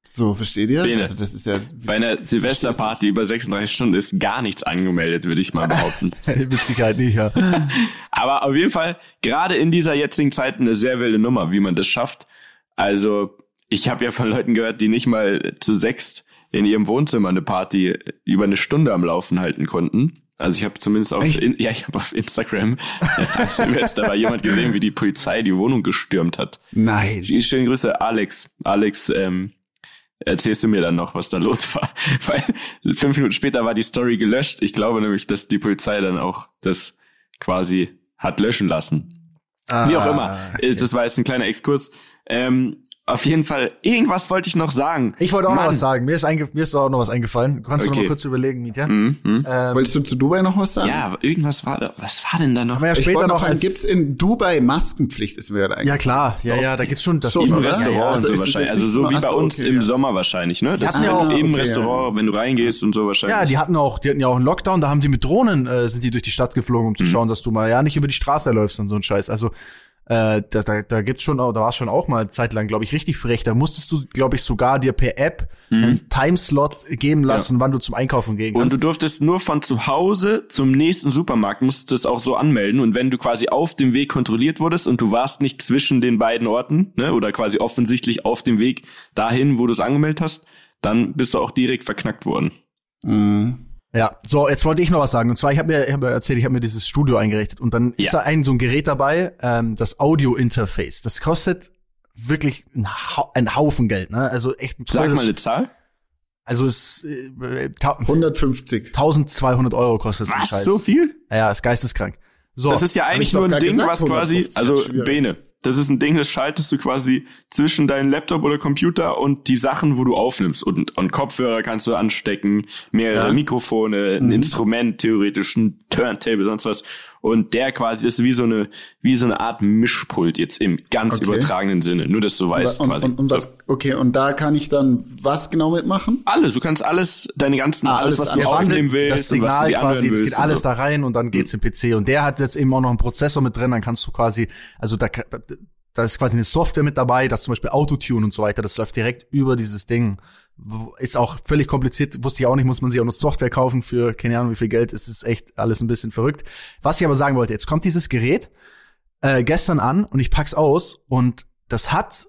So, versteht ihr? Bene. Also das ist ja Bei einer Silvesterparty über 36 Stunden ist gar nichts angemeldet, würde ich mal behaupten. Mit Sicherheit nicht, ja. Aber auf jeden Fall, gerade in dieser jetzigen Zeit eine sehr wilde Nummer, wie man das schafft. Also, ich habe ja von Leuten gehört, die nicht mal zu sechst in ihrem Wohnzimmer eine Party über eine Stunde am Laufen halten konnten. Also ich habe zumindest auf, in, ja, ich habe auf Instagram Silvester war jemand gesehen, wie die Polizei die Wohnung gestürmt hat. nein. Schöne Grüße, Alex. Alex, ähm, erzählst du mir dann noch, was da los war? Weil fünf Minuten später war die Story gelöscht. Ich glaube nämlich, dass die Polizei dann auch das quasi hat löschen lassen. Wie auch immer. Ah, Äh, Das war jetzt ein kleiner Exkurs. Ähm, auf jeden Fall, irgendwas wollte ich noch sagen. Ich wollte auch noch Mann. was sagen. Mir ist, einge mir ist auch noch was eingefallen. Kannst du noch Okay. mal kurz überlegen, Mietja? Mhm, mhm. Ähm, Wolltest du zu Dubai noch was sagen? Ja, aber irgendwas war da. Was war denn da noch? haben wir ja Ich später wollte noch noch als, gibt's in Dubai Maskenpflicht? Ist mir gerade Ja eingefallen. klar, ja, ja, da gibt's schon das Schon, Im oder? Restaurant Ja, ja. und Also so ist es wahrscheinlich. Also so wie bei so, uns okay, im ja. Sommer wahrscheinlich, ne? Das ist ja auch- im okay, Restaurant, wenn du reingehst und so wahrscheinlich. Ja, die hatten auch, die hatten ja auch einen Lockdown, da haben die mit Drohnen äh, sind die durch die Stadt geflogen, Mhm. um zu schauen, dass du mal ja nicht über die Straße läufst und so ein Scheiß. Also äh, da, da, da gibt's schon, auch- da war es schon auch mal zeitlang, glaube ich, richtig frech. Da musstest du, glaube ich, sogar dir per App einen Timeslot geben lassen, wann du zum Einkaufen gehen Mhm. Und kannst. du durftest nur von zu Hause zum nächsten Supermarkt, musstest das auch so anmelden. Und wenn du quasi auf dem Weg kontrolliert wurdest und du warst nicht zwischen den beiden Orten, ne, oder quasi offensichtlich auf dem Weg dahin, wo du es angemeldet hast, dann bist du auch direkt verknackt worden. Mhm. Ja, so, jetzt wollte ich noch was sagen. Und zwar, ich habe mir, ich hab mir erzählt, ich habe mir dieses Studio eingerichtet und dann ist Ja. da ein so ein Gerät dabei, ähm, das Audio-Interface. Das kostet wirklich ein, Hau ein Haufen Geld, ne? Also echt ein Sag mal eine Zahl. Also es äh, ta- 150. 1200 Euro kostet so ein Was? Scheiß. So viel? Ja, ist geisteskrank. So, Das ist ja eigentlich nur ein Ding, gesagt, was quasi, 150, also. Bene, das ist ein Ding, das schaltest du quasi zwischen deinen Laptop oder Computer und die Sachen, wo du aufnimmst. Und, und Kopfhörer kannst du anstecken, mehrere Ja. Mikrofone, ein Instrument, theoretisch ein Turntable, sonst was. Und der quasi ist wie so eine, wie so eine Art Mischpult jetzt im ganz Okay. übertragenen Sinne. Nur, dass du weißt und, quasi. und, und was, okay, und da kann ich dann was genau mitmachen? alles, du kannst alles, deine ganzen, Ah, alles, alles was du aufnehmen willst das und was du Signal quasi, willst. geht alles so. da rein und dann geht's im PC. Und der hat jetzt eben auch noch einen Prozessor mit drin, dann kannst du quasi, also da, da, ist quasi eine Software mit dabei, das zum Beispiel Autotune und so weiter, das läuft direkt über dieses Ding. Ist auch völlig kompliziert, wusste ich auch nicht, muss man sich auch noch Software kaufen für keine Ahnung wie viel Geld, es ist echt alles ein bisschen verrückt. Was ich aber sagen wollte, jetzt kommt dieses Gerät äh, gestern an und ich pack's aus und das hat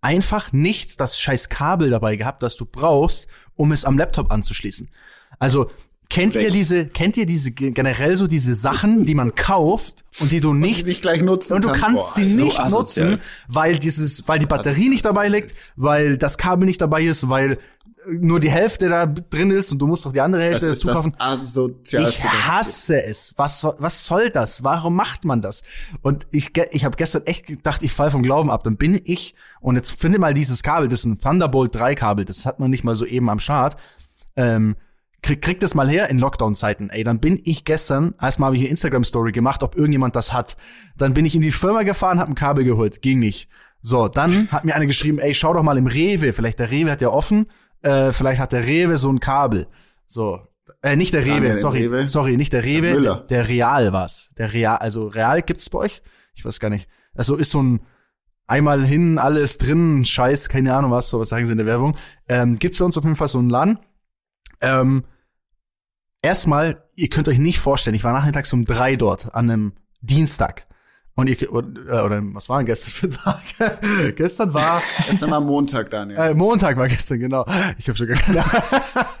einfach nichts, das scheiß Kabel dabei gehabt, das du brauchst, um es am Laptop anzuschließen. Also kennt ihr diese, kennt ihr diese ge- generell so diese Sachen, die man kauft und die du nicht ich gleich nutzen und du kann. kannst Boah, sie so nicht asozial. nutzen, weil dieses, weil die Batterie nicht dabei liegt, weil das Kabel nicht dabei ist, weil nur die Hälfte da drin ist und du musst noch die andere Hälfte dazu kaufen. Ich hasse es. Was soll, was soll das? Warum macht man das? Und ich, ich habe gestern echt gedacht, ich fall vom Glauben ab. Dann bin ich und jetzt finde mal dieses Kabel, das ist ein Thunderbolt 3 Kabel, das hat man nicht mal so eben am Start. Ähm, krieg, krieg das mal her in Lockdown-Zeiten. Ey, dann bin ich gestern, erstmal habe ich eine Instagram-Story gemacht, ob irgendjemand das hat. Dann bin ich in die Firma gefahren, hab ein Kabel geholt. Ging nicht. So, dann hat mir eine geschrieben, ey, schau doch mal im Rewe. Vielleicht der Rewe hat ja offen. Äh, vielleicht hat der Rewe so ein Kabel. So. Äh, nicht der Rewe, Daniel, sorry. Rewe? Sorry, nicht der Rewe. Müller. Der, der Real war's. Der Real, also Real gibt's bei euch? Ich weiß gar nicht. Also ist so ein einmal hin, alles drin, Scheiß, keine Ahnung was, so was sagen sie in der Werbung. Ähm, gibt's bei uns auf jeden Fall so einen Laden. Ähm, erstmal, ihr könnt euch nicht vorstellen, ich war nachmittags um drei dort an einem Dienstag. Und ihr, oder, oder was war denn gestern für Tag? gestern war. Gestern war Montag, Daniel. Äh, Montag war gestern, genau. Ich habe schon keine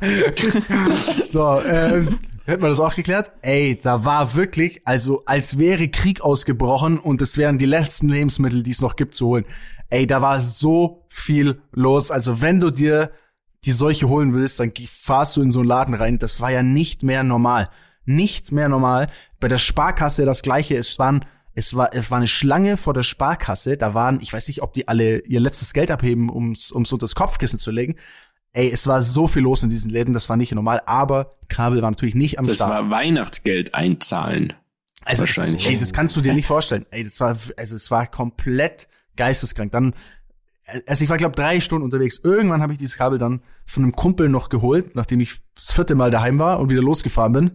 So, ähm, hätten wir das auch geklärt? Ey, da war wirklich, also als wäre Krieg ausgebrochen und es wären die letzten Lebensmittel, die es noch gibt, zu holen. Ey, da war so viel los. Also wenn du dir die Seuche holen willst, dann fahrst du in so einen Laden rein. Das war ja nicht mehr normal. Nicht mehr normal. Bei der Sparkasse das gleiche. Es waren, es war, es war eine Schlange vor der Sparkasse. Da waren, ich weiß nicht, ob die alle ihr letztes Geld abheben, ums, ums unter das Kopfkissen zu legen. Ey, es war so viel los in diesen Läden, das war nicht normal, aber Kabel war natürlich nicht am das Start. Das war Weihnachtsgeld einzahlen. Also wahrscheinlich. Ey, das kannst du dir nicht vorstellen. Ey, das war, also es war komplett geisteskrank. Dann also ich war glaube drei Stunden unterwegs. Irgendwann habe ich dieses Kabel dann von einem Kumpel noch geholt, nachdem ich das vierte Mal daheim war und wieder losgefahren bin.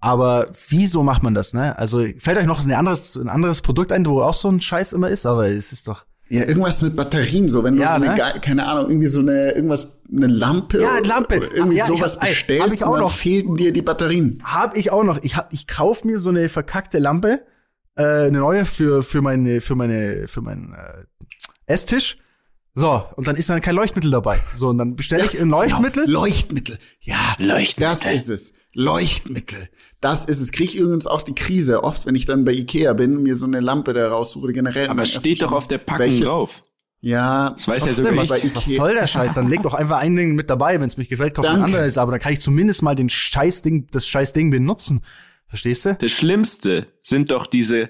Aber wieso macht man das, ne? Also fällt euch noch ein anderes, ein anderes Produkt ein, wo auch so ein Scheiß immer ist, aber es ist doch. Ja, irgendwas mit Batterien, so wenn du Ja, so eine, ne? keine Ahnung, irgendwie so eine, irgendwas, eine Lampe. Ja, Lampe. Oder irgendwie Ja, sowas hab- ey, hab bestellst ich auch und dann noch. fehlten dir die Batterien. Hab ich auch noch. Ich hab, ich kauf mir so eine verkackte Lampe, äh, eine neue für für meine für meine für meinen äh, Esstisch. So, und dann ist dann kein Leuchtmittel dabei. So, und dann bestelle ich ein Leuchtmittel. Genau. Leuchtmittel. Ja, Leuchtmittel. Das ist es. Leuchtmittel. Das ist es. Krieg ich übrigens auch die Krise. Oft, wenn ich dann bei Ikea bin, mir so eine Lampe da raussuche, generell. Aber steht doch auf der Packung welches- drauf. Ja. Das weiß ja sogar was, was soll der Scheiß? Dann leg doch einfach ein Ding mit dabei, wenn es mich gefällt, kauf ein anderes, aber dann kann ich zumindest mal den Scheißding, das Scheißding benutzen. Verstehst du? Das Schlimmste sind doch diese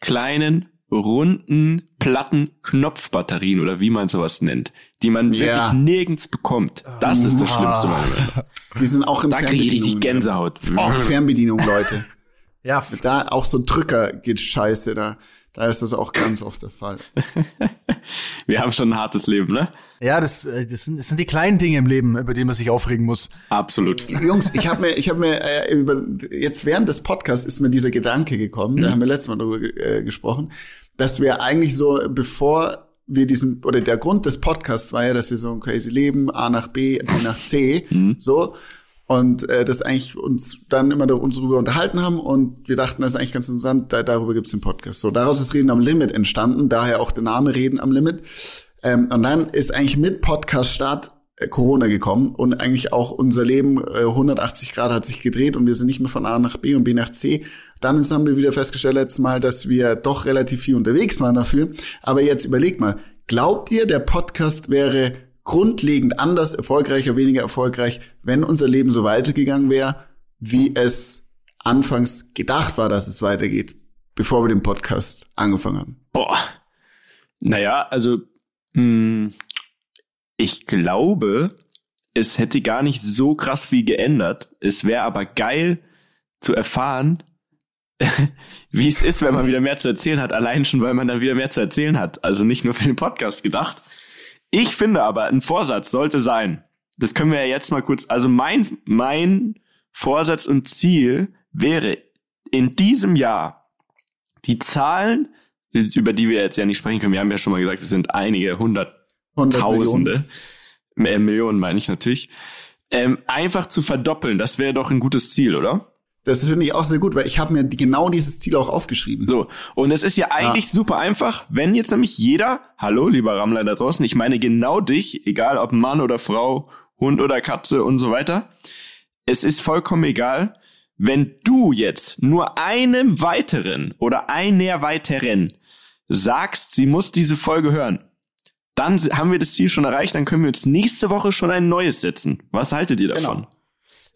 kleinen, runden, platten Knopfbatterien oder wie man sowas nennt, die man Ja. wirklich nirgends bekommt. Das ist das Schlimmste, meiner Meinung nach. Die sind auch im Da kriege ich richtig Fernbedienung. Gänsehaut. Auch Fernbedienung, Leute. Ja, Da auch so Drücker geht scheiße. Da, da ist das auch ganz oft der Fall. Wir haben schon ein hartes Leben, ne? ja, das, äh, das, sind, das sind die kleinen Dinge im Leben, über die man sich aufregen muss. Absolut. Jungs, ich habe mir, ich habe mir äh, über, jetzt während des Podcasts ist mir dieser Gedanke gekommen, da haben wir letztes Mal drüber äh, gesprochen, dass wir eigentlich so, bevor wir diesen, oder der Grund des Podcasts war ja, dass wir so ein crazy Leben, A nach B, B nach C, so, und äh, das eigentlich uns dann immer uns darüber unterhalten haben und wir dachten, das ist eigentlich ganz interessant, da, darüber gibt's den Podcast. So, daraus ist Reden am Limit entstanden, daher auch der Name Reden am Limit. Ähm, und dann ist eigentlich mit Podcast-Start äh, Corona gekommen und eigentlich auch unser Leben äh, 180 Grad hat sich gedreht und wir sind nicht mehr von A nach B und B nach C. Dann haben wir wieder festgestellt letztes Mal, dass wir doch relativ viel unterwegs waren dafür. Aber jetzt überleg mal, glaubt ihr, der Podcast wäre grundlegend anders, erfolgreicher, weniger erfolgreich, wenn unser Leben so weitergegangen wäre, wie es anfangs gedacht war, dass es weitergeht, bevor wir den Podcast angefangen haben? Boah. Naja, also mh, ich glaube, es hätte gar nicht so krass viel geändert. Es wäre aber geil zu erfahren, wie es ist, wenn man wieder mehr zu erzählen hat, allein schon, weil man dann wieder mehr zu erzählen hat. Also nicht nur für den Podcast gedacht. Ich finde aber, ein Vorsatz sollte sein, das können wir ja jetzt mal kurz, also mein, mein Vorsatz und Ziel wäre in diesem Jahr die Zahlen, über die wir jetzt ja nicht sprechen können, wir haben ja schon mal gesagt, es sind einige 100 Hunderttausende, äh, Millionen meine ich natürlich, ähm, einfach zu verdoppeln, das wäre doch ein gutes Ziel, oder? Das finde ich auch sehr gut, weil ich habe mir genau dieses Ziel auch aufgeschrieben. So, und es ist ja eigentlich super einfach, wenn jetzt nämlich jeder, hallo lieber Rammler da draußen, ich meine genau dich, egal ob Mann oder Frau, Hund oder Katze und so weiter, es ist vollkommen egal, wenn du jetzt nur einem weiteren oder einer weiteren sagst, sie muss diese Folge hören, dann haben wir das Ziel schon erreicht, dann können wir uns nächste Woche schon ein neues setzen. Was haltet ihr davon?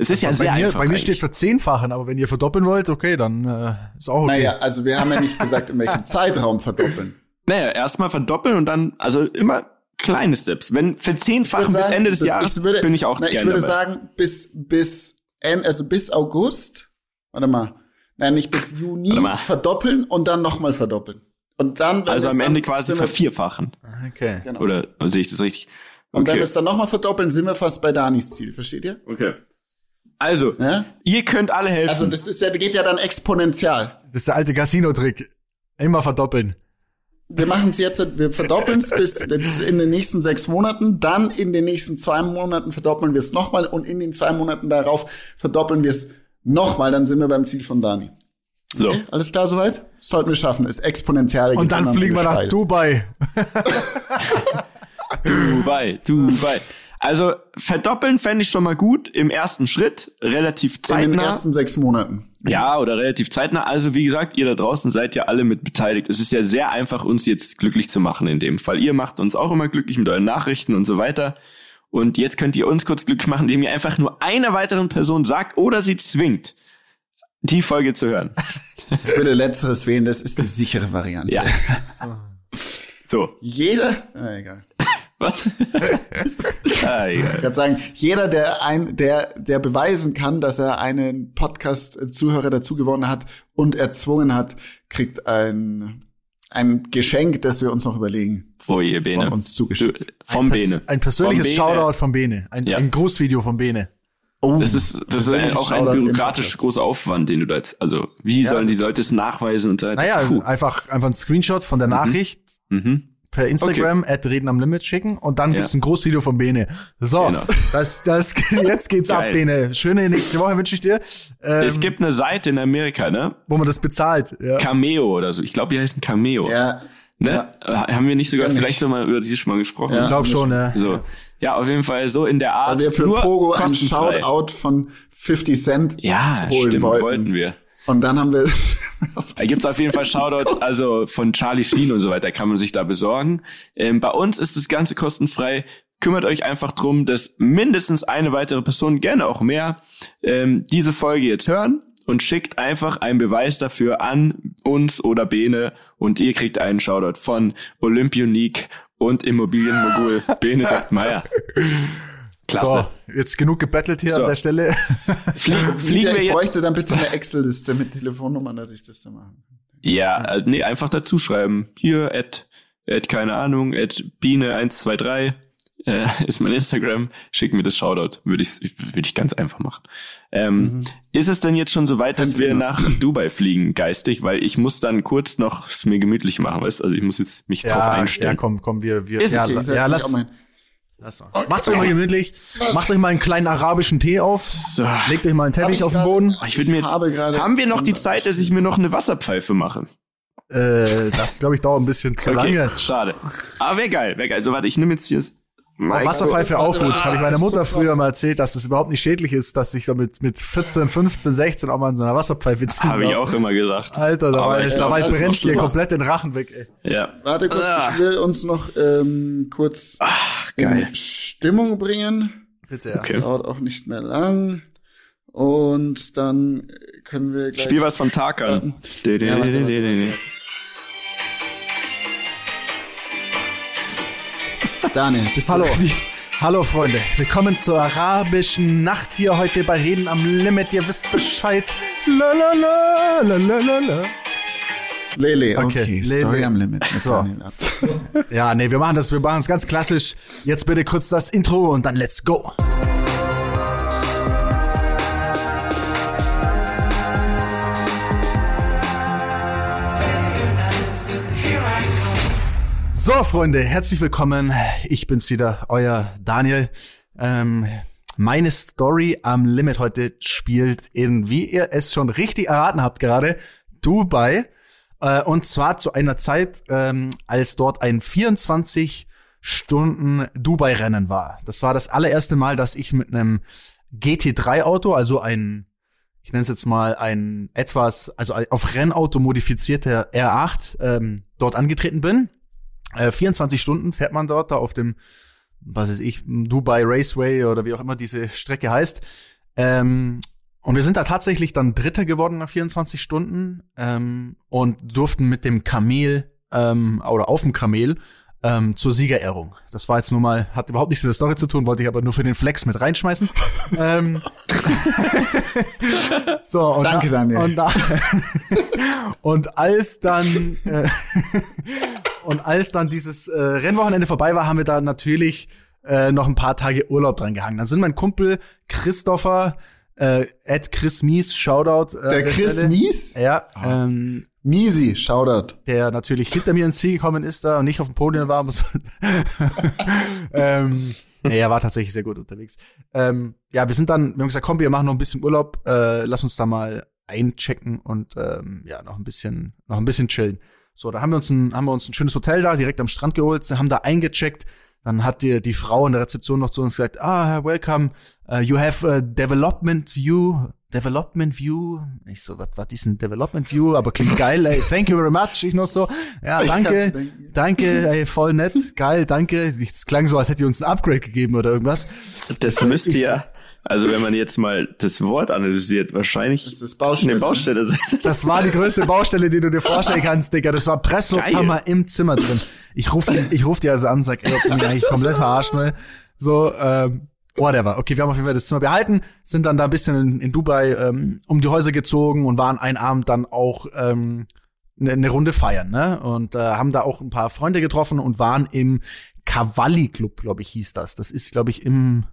Es ist ja bei sehr mir, einfach. bei mir eigentlich. steht verzehnfachen, aber wenn ihr verdoppeln wollt, okay, dann äh, ist auch okay. Naja, also wir haben ja nicht gesagt, in welchem Zeitraum verdoppeln. Naja, erstmal verdoppeln und dann, also immer kleine Steps. Wenn verzehnfachen bis Ende des das- Jahres, ich würde, bin ich auch na, Ich würde dabei. sagen, bis, bis, also bis August, warte mal, nein, nicht bis Juni verdoppeln und dann nochmal verdoppeln. Und dann, also am Ende quasi vervierfachen. Okay. Genau. Oder sehe ich das richtig? Und wenn Okay. wir es dann nochmal verdoppeln, sind wir fast bei Danis Ziel, versteht ihr? okay. Also, Ja? ihr könnt alle helfen. Also das ist ja, geht ja dann exponentiell. Das ist der alte Casino-Trick. Immer verdoppeln. wir machen es jetzt, wir verdoppeln es bis in den nächsten sechs Monaten, dann in den nächsten zwei Monaten verdoppeln wir es nochmal und in den zwei Monaten darauf verdoppeln wir es nochmal, dann sind wir beim Ziel von Dani. So. Okay, alles klar soweit? Das sollten wir schaffen, ist exponentiell. Und dann fliegen wir nach Dubai. Dubai, Dubai. Also verdoppeln fände ich schon mal gut im ersten Schritt, relativ zeitnah. In den ersten sechs Monaten. Ja, oder relativ zeitnah. Also wie gesagt, ihr da draußen seid ja alle mit beteiligt. Es ist ja sehr einfach, uns jetzt glücklich zu machen in dem Fall. Ihr macht uns auch immer glücklich mit euren Nachrichten und so weiter. Und jetzt könnt ihr uns kurz glücklich machen, indem ihr einfach nur einer weiteren Person sagt oder sie zwingt, die Folge zu hören. Ich würde letzteres wählen, das ist die sichere Variante. Ja. So. Jeder, ah, egal. Was? ah. Ich kann sagen, jeder, der ein, der, der beweisen kann, dass er einen Podcast-Zuhörer dazu gewonnen hat und erzwungen hat, kriegt ein, ein Geschenk, das wir uns noch überlegen. Oh je, Bene. Von uns zugeschickt. Vom ein, Bene. Ein persönliches Bene. Shoutout von Bene. Ein, Ja. ein Grußvideo von Bene. Oh, Das ist, das ist ein, auch ein bürokratisch großer Aufwand, den du da jetzt, also, wie sollen die Leute es nachweisen und so weiter? Naja, einfach, einfach ein Screenshot von der Nachricht Mhm. Per Instagram at Reden am Limit schicken und dann Ja. gibt's ein Großvideo von Bene. So, Genau. das, das, jetzt geht's ab. Bene. Schöne nächste Woche wünsche ich dir. Ähm, Es gibt eine Seite in Amerika, ne? wo man das bezahlt. Ja. Cameo oder so. Ich glaube, die heißen Cameo. Ja, Ne? Äh, Haben wir nicht sogar ich. vielleicht so mal über die schon mal gesprochen? Ja. Ich glaube schon, ja. So. Ja, auf jeden Fall so in der Art. weil wir für nur Pogo ein. Shoutout von 50 Cent Ja, holen stimmt, wollten. wollten wir. Und dann haben wir Da gibt's auf jeden Fall Shoutouts, also von Charlie Sheen und so weiter kann man sich da besorgen. Ähm, bei uns ist das Ganze kostenfrei. Kümmert euch einfach drum, dass mindestens eine weitere Person, gerne auch mehr, ähm, diese Folge jetzt hören und schickt einfach einen Beweis dafür an uns oder Bene und ihr kriegt einen Shoutout von Olympionique und Immobilienmogul Benedikt Meyer. Klasse. So, jetzt genug gebettelt hier So. an der Stelle. Fliegen, fliegen Lydia, wir ich jetzt? bräuchte dann bitte eine Excel-Liste mit Telefonnummern, dass ich das dann mache. Ja, äh, nee, einfach dazu schreiben. Hier, at, at keine Ahnung, at Biene123 äh, ist mein Instagram. Schick mir das Shoutout. Würde ich, würde ich ganz einfach machen. Ähm, Ist es denn jetzt schon so weit, dass wir nach Dubai fliegen, geistig? Weil ich muss dann kurz noch es mir gemütlich machen, weißt Also ich muss jetzt mich drauf ja, einstellen. komm, komm, wir, wir, Ist ja, es ja, natürlich lass, auch mal- lass mal. Macht's euch mal gemütlich. Macht euch mal einen kleinen arabischen Tee auf. So. Legt euch mal einen Teppich ich auf den Boden. Ich würde mir jetzt, habe gerade- haben wir noch die Zeit, dass ich mir noch eine Wasserpfeife mache? Äh, das, glaube ich, dauert ein bisschen zu lange. schade. Aber wäre geil, wäre geil. So, warte, ich nehme jetzt hier Oh, Wasserpfeife auch warte, gut. Habe ich meiner das Mutter so früher mal erzählt, dass es überhaupt nicht schädlich ist, dass ich so mit, mit 14, 15, 16 auch mal in so einer Wasserpfeife ziehen Habe ich auch immer gesagt. Alter, da war ich ich, da glaub, war ich das ist brennt dir komplett den Rachen weg, ey. Ja. Warte kurz, Ah. ich will uns noch ähm, kurz geil. in Stimmung bringen. Bitte, ja. Okay. Dauert auch nicht mehr lang. Und dann können wir gleich. Spiel was von Tarkan. Ja, Daniel, bist du Hallo. ready? Hallo Freunde, willkommen zur arabischen Nacht hier heute bei Reden am Limit. Ihr wisst Bescheid. La la la la la la la. Lele, okay, Okay, Lele. Story am Limit. mit So. Ja, nee, wir machen das, wir machen es ganz klassisch. Jetzt bitte kurz das Intro und dann let's go. So, Freunde, herzlich willkommen. Ich bin's wieder, euer Daniel. Ähm, meine Story am Limit heute spielt in, wie ihr es schon richtig erraten habt gerade, Dubai. Äh, und zwar zu einer Zeit, ähm, als dort ein 24 Stunden Dubai-Rennen war. Das war das allererste Mal, dass ich mit einem GT3-Auto, also ein, ich nenne es jetzt mal ein etwas, also auf Rennauto modifizierter R8, ähm, dort angetreten bin. Äh, 24 Stunden fährt man dort da auf dem, was weiß ich, Dubai Raceway oder wie auch immer diese Strecke heißt. Ähm, und wir sind da tatsächlich dann Dritter geworden nach 24 Stunden ähm, und durften mit dem Kamel ähm, oder auf dem Kamel ähm, zur Siegerehrung. Das war jetzt nur mal, hat überhaupt nichts mit der Story zu tun, wollte ich aber nur für den Flex mit reinschmeißen. ähm, so, und Danke, da, Daniel. Und, und als dann äh, und als dann dieses äh, Rennwochenende vorbei war, haben wir da natürlich äh, noch ein paar Tage Urlaub dran gehangen. Dann sind mein Kumpel Christopher, äh, at Chris Mies, Shoutout. Äh, Der Chris Stelle. Mies? Ja, ähm, Misi, Shoutout. Der natürlich hinter mir ins Ziel gekommen ist da und nicht auf dem Podium war. ähm, nee, er war tatsächlich sehr gut unterwegs. Ähm, ja, wir sind dann, wir haben gesagt, komm, wir machen noch ein bisschen Urlaub, äh, lass uns da mal einchecken und ähm, ja, noch ein bisschen, noch ein bisschen chillen. So, da haben wir uns ein, haben wir uns ein schönes Hotel da direkt am Strand geholt, haben da eingecheckt. Dann hat die, die Frau in der Rezeption noch zu uns gesagt, ah, welcome, uh, you have a development view, development view. Ich so, was, was ist ein development view? Aber klingt geil, ey, thank you very much. Ich noch so, ja, danke, danke, ey, voll nett, geil, danke. Es klang so, als hätte ihr uns ein Upgrade gegeben oder irgendwas. Das müsste ja, also wenn man jetzt mal das Wort analysiert, wahrscheinlich Das ist Baustelle. eine Baustelle sein. Das war die größte Baustelle, die du dir vorstellen kannst, Digga. Das war Presslufthammer im Zimmer drin. Ich ruf, ich ruf dir also an, sag, ey, ob du mich eigentlich komplett verarschen will. So, ähm, whatever. Okay, wir haben auf jeden Fall das Zimmer behalten, sind dann da ein bisschen in, in Dubai ähm, um die Häuser gezogen und waren einen Abend dann auch ähm, eine ne Runde feiern, ne? Und äh, haben da auch ein paar Freunde getroffen und waren im Cavalli Club, glaube ich, hieß das. Das ist, glaube ich, im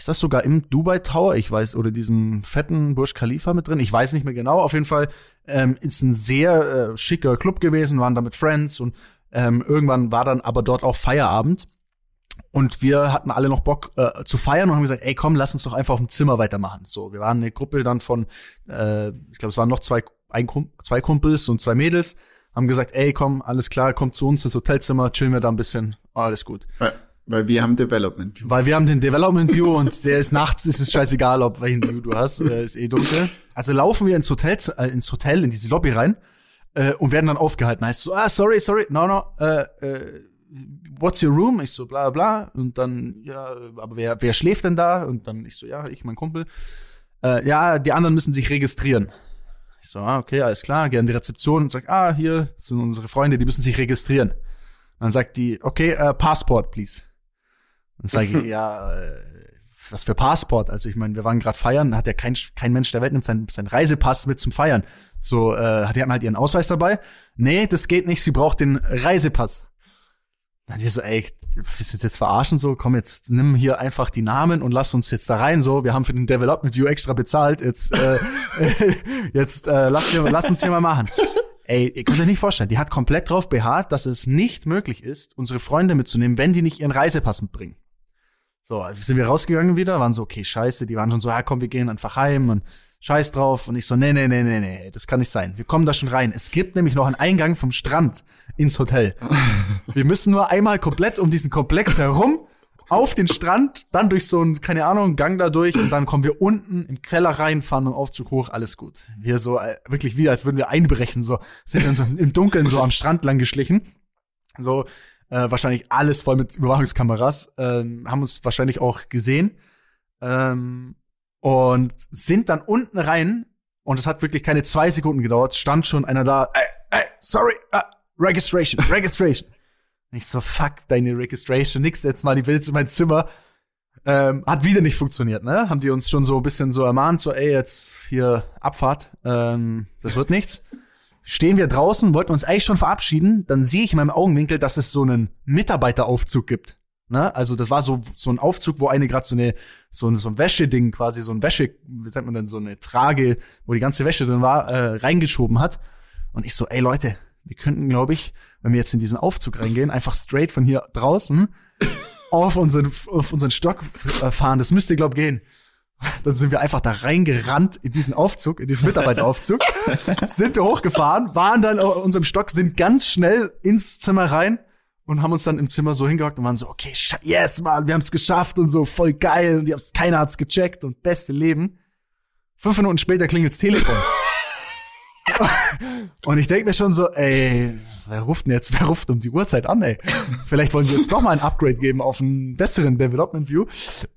ist das sogar im Dubai Tower? Ich weiß, oder diesem fetten Burj Khalifa mit drin? Ich weiß nicht mehr genau. Auf jeden Fall ähm, ist ein sehr äh, schicker Club gewesen, waren da mit Friends und ähm, irgendwann war dann aber dort auch Feierabend. Und wir hatten alle noch Bock äh, zu feiern und haben gesagt, ey komm, lass uns doch einfach auf dem Zimmer weitermachen. So, wir waren eine Gruppe dann von, äh, ich glaube, es waren noch zwei, ein, zwei Kumpels und zwei Mädels, haben gesagt, ey komm, alles klar, kommt zu uns ins Hotelzimmer, chillen wir da ein bisschen, alles gut. Weil, weil wir haben Development View. Weil wir haben den Development View und der ist nachts, ist es scheißegal, ob welchen View du hast, äh, ist eh dunkel. Also laufen wir ins Hotel, äh, ins Hotel, in diese Lobby rein äh, und werden dann aufgehalten. Heißt so, ah, sorry, sorry, no, no, äh, äh, what's your room? Ich so, bla, bla. Und dann, ja, aber wer, wer schläft denn da? Und dann ich so, ja, ich, mein Kumpel. Äh, ja, die anderen müssen sich registrieren. Ich so, ah, okay, alles klar, geh an die Rezeption und sag, ah, hier sind unsere Freunde, die müssen sich registrieren. Dann sagt die, okay, äh, Passport, please. Dann sage ich, ja, äh, was für Passport? Also ich meine, wir waren gerade feiern, hat ja kein, kein Mensch der Welt nimmt seinen sein Reisepass mit zum Feiern. So, äh, hat die hatten halt ihren Ausweis dabei. Nee, das geht nicht, sie braucht den Reisepass. Dann die so, ey, willst du jetzt verarschen so? Komm jetzt, nimm hier einfach die Namen und lass uns jetzt da rein so. Wir haben für den Development View extra bezahlt. Jetzt, äh, jetzt äh, lass, lass uns hier mal machen. Ey, ihr könnt euch nicht vorstellen, die hat komplett drauf beharrt, dass es nicht möglich ist, unsere Freunde mitzunehmen, wenn die nicht ihren Reisepass mitbringen. So, sind wir rausgegangen wieder, waren so, okay, scheiße, die waren schon so, ja komm, wir gehen einfach heim und scheiß drauf. Und ich so, nee, nee, nee, nee, nee, das kann nicht sein. Wir kommen da schon rein. Es gibt nämlich noch einen Eingang vom Strand ins Hotel. Wir müssen nur einmal komplett um diesen Komplex herum auf den Strand, dann durch so einen, keine Ahnung, Gang da durch und dann kommen wir unten im Keller rein, fahren im Aufzug hoch, alles gut. Wir so, äh, wirklich wie, als würden wir einbrechen, so, sind dann so im Dunkeln so am Strand lang geschlichen. So, äh, wahrscheinlich alles voll mit Überwachungskameras, ähm, haben uns wahrscheinlich auch gesehen. Ähm, und sind dann unten rein und es hat wirklich keine zwei Sekunden gedauert, stand schon einer da, ey, ey, sorry, uh, registration, registration. Ich so, fuck, deine Registration, nix, jetzt mal die Bild in mein Zimmer. Ähm, hat wieder nicht funktioniert, ne? Haben die uns schon so ein bisschen so ermahnt, so, ey, jetzt hier Abfahrt, ähm, das wird nichts. Stehen wir draußen, wollten uns eigentlich schon verabschieden, dann sehe ich in meinem Augenwinkel, dass es so einen Mitarbeiteraufzug gibt. Ne? Also das war so so ein Aufzug, wo eine gerade so eine so ein, so ein Wäscheding quasi so ein Wäsche, wie sagt man denn so eine Trage, wo die ganze Wäsche drin war, äh, reingeschoben hat. Und ich so, ey Leute, wir könnten, glaube ich, wenn wir jetzt in diesen Aufzug reingehen, einfach straight von hier draußen auf unseren, auf unseren Stock äh, fahren. Das müsste, glaube ich, gehen. Dann sind wir einfach da reingerannt in diesen Aufzug, in diesen Mitarbeiteraufzug, sind wir hochgefahren, waren dann auf unserem Stock, sind ganz schnell ins Zimmer rein und haben uns dann im Zimmer so hingehockt und waren so, okay, yes, man, wir haben es geschafft und so, voll geil und die haben's, keiner hat's gecheckt und beste Leben. Fünf Minuten später klingelt's Telefon. Und ich denke mir schon so, ey, wer ruft denn jetzt, wer ruft um die Uhrzeit an, ey? Vielleicht wollen sie jetzt noch mal ein Upgrade geben auf einen besseren Development View.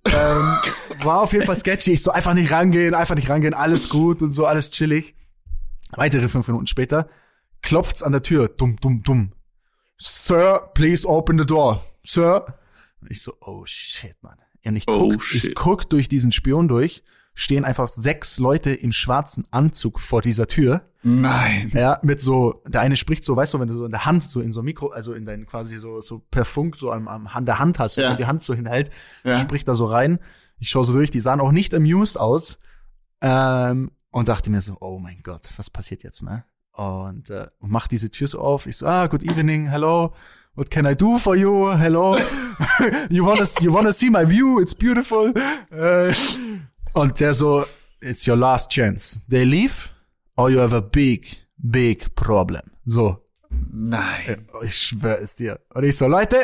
Ähm, war auf jeden Fall sketchy. Ich so einfach nicht rangehen, einfach nicht rangehen, alles gut und so, alles chillig. Weitere fünf Minuten später klopft's an der Tür, dumm, dumm, dumm. Sir, please open the door. Sir. Ich so, oh shit, man. Und ich Oh, guck, shit. ich guck durch diesen Spion durch, stehen einfach sechs Leute im schwarzen Anzug vor dieser Tür. Nein. Ja, mit so, der eine spricht so, weißt du, wenn du so in der Hand, so in so Mikro, also in dein quasi so, so per Funk so am, am an der Hand hast, Ja. wenn die Hand so hinhält, Ja. spricht da so rein. Ich schaue so durch, die sahen auch nicht amused aus. Ähm, und dachte mir so, oh mein Gott, was passiert jetzt, ne? und äh, mach diese Tür so auf. Ich so, ah, good evening, hello. What can I do for you? Hello. you wanna you wanna see my view? It's beautiful. Äh, und der so, it's your last chance. They leave or you have a big, big problem. So, Nein. ich schwöre es dir. Und ich so, Leute,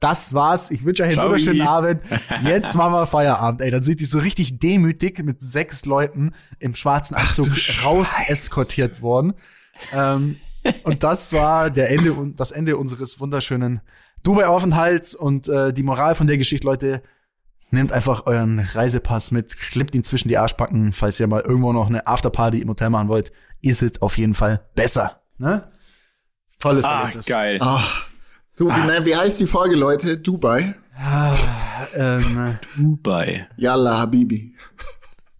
das war's. Ich wünsche euch einen Ciao. wunderschönen Abend. Jetzt machen wir Feierabend. Ey, dann sind die so richtig demütig mit sechs Leuten im schwarzen Anzug raus eskortiert worden. Ähm, und das war der Ende und das Ende unseres wunderschönen Dubai-Aufenthalts und äh, die Moral von der Geschichte, Leute. Nehmt einfach euren Reisepass mit, klemmt ihn zwischen die Arschbacken, falls ihr mal irgendwo noch eine Afterparty im Hotel machen wollt, ist es auf jeden Fall besser. Ne? Tolles Ah, Erlebnis. geil. Ach. Du, wie, wie heißt die Folge, Leute? Dubai? Ah, ähm, Dubai. Yalla, Habibi.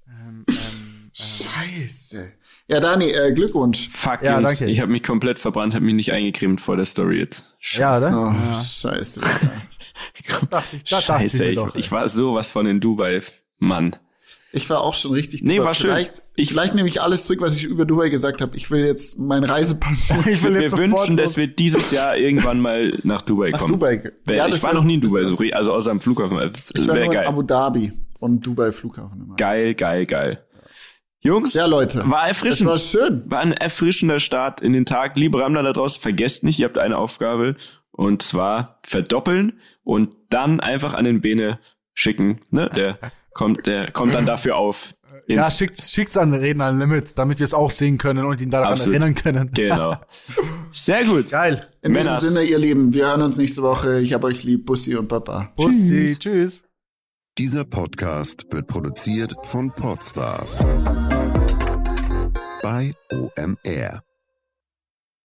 ähm, ähm, Scheiße. Ja, Dani, äh, Glückwunsch. Fuck, Ja, Jungs, danke. ich habe mich komplett verbrannt, habe mich nicht eingecremt vor der Story jetzt. ja, oder? Oh, Ja. scheiße. Dachte ich, da Scheiße, ich mir ich, doch, ich war sowas von in Dubai, Mann. Ich war auch schon richtig Nee, Dubai. war schön. Vielleicht, Ich- vielleicht nehme ich alles zurück, was ich über Dubai gesagt habe. Ich will jetzt meinen Reisepass. Ich will Wir jetzt sofort wünschen, dass los. wir dieses Jahr irgendwann mal nach Dubai Nach kommen. Dubai. Wär- Ja, ich das war noch nie in Dubai, so, also außer am Flughafen. Das Ich war nur in geil. Abu Dhabi und Dubai Flughafen immer. Geil, geil, geil. Jungs, Ja, Leute. war Das erfrischend. war schön. War ein erfrischender Start in den Tag. Liebe Ramler da draußen, vergesst nicht, ihr habt eine Aufgabe. Und zwar verdoppeln und dann einfach an den Bene schicken. Ne? Der kommt, der kommt dann dafür auf. Ja, Ins- schickt, schickt's an Redner Limit, damit wir es auch sehen können und ihn daran Absolut. erinnern können. Genau. Sehr gut. Geil. In Männers. diesem Sinne, ihr Lieben, wir hören uns nächste Woche. Ich hab euch lieb. Bussi und Papa. Bussi, tschüss. Dieser Podcast wird produziert von Podstars bei OMR.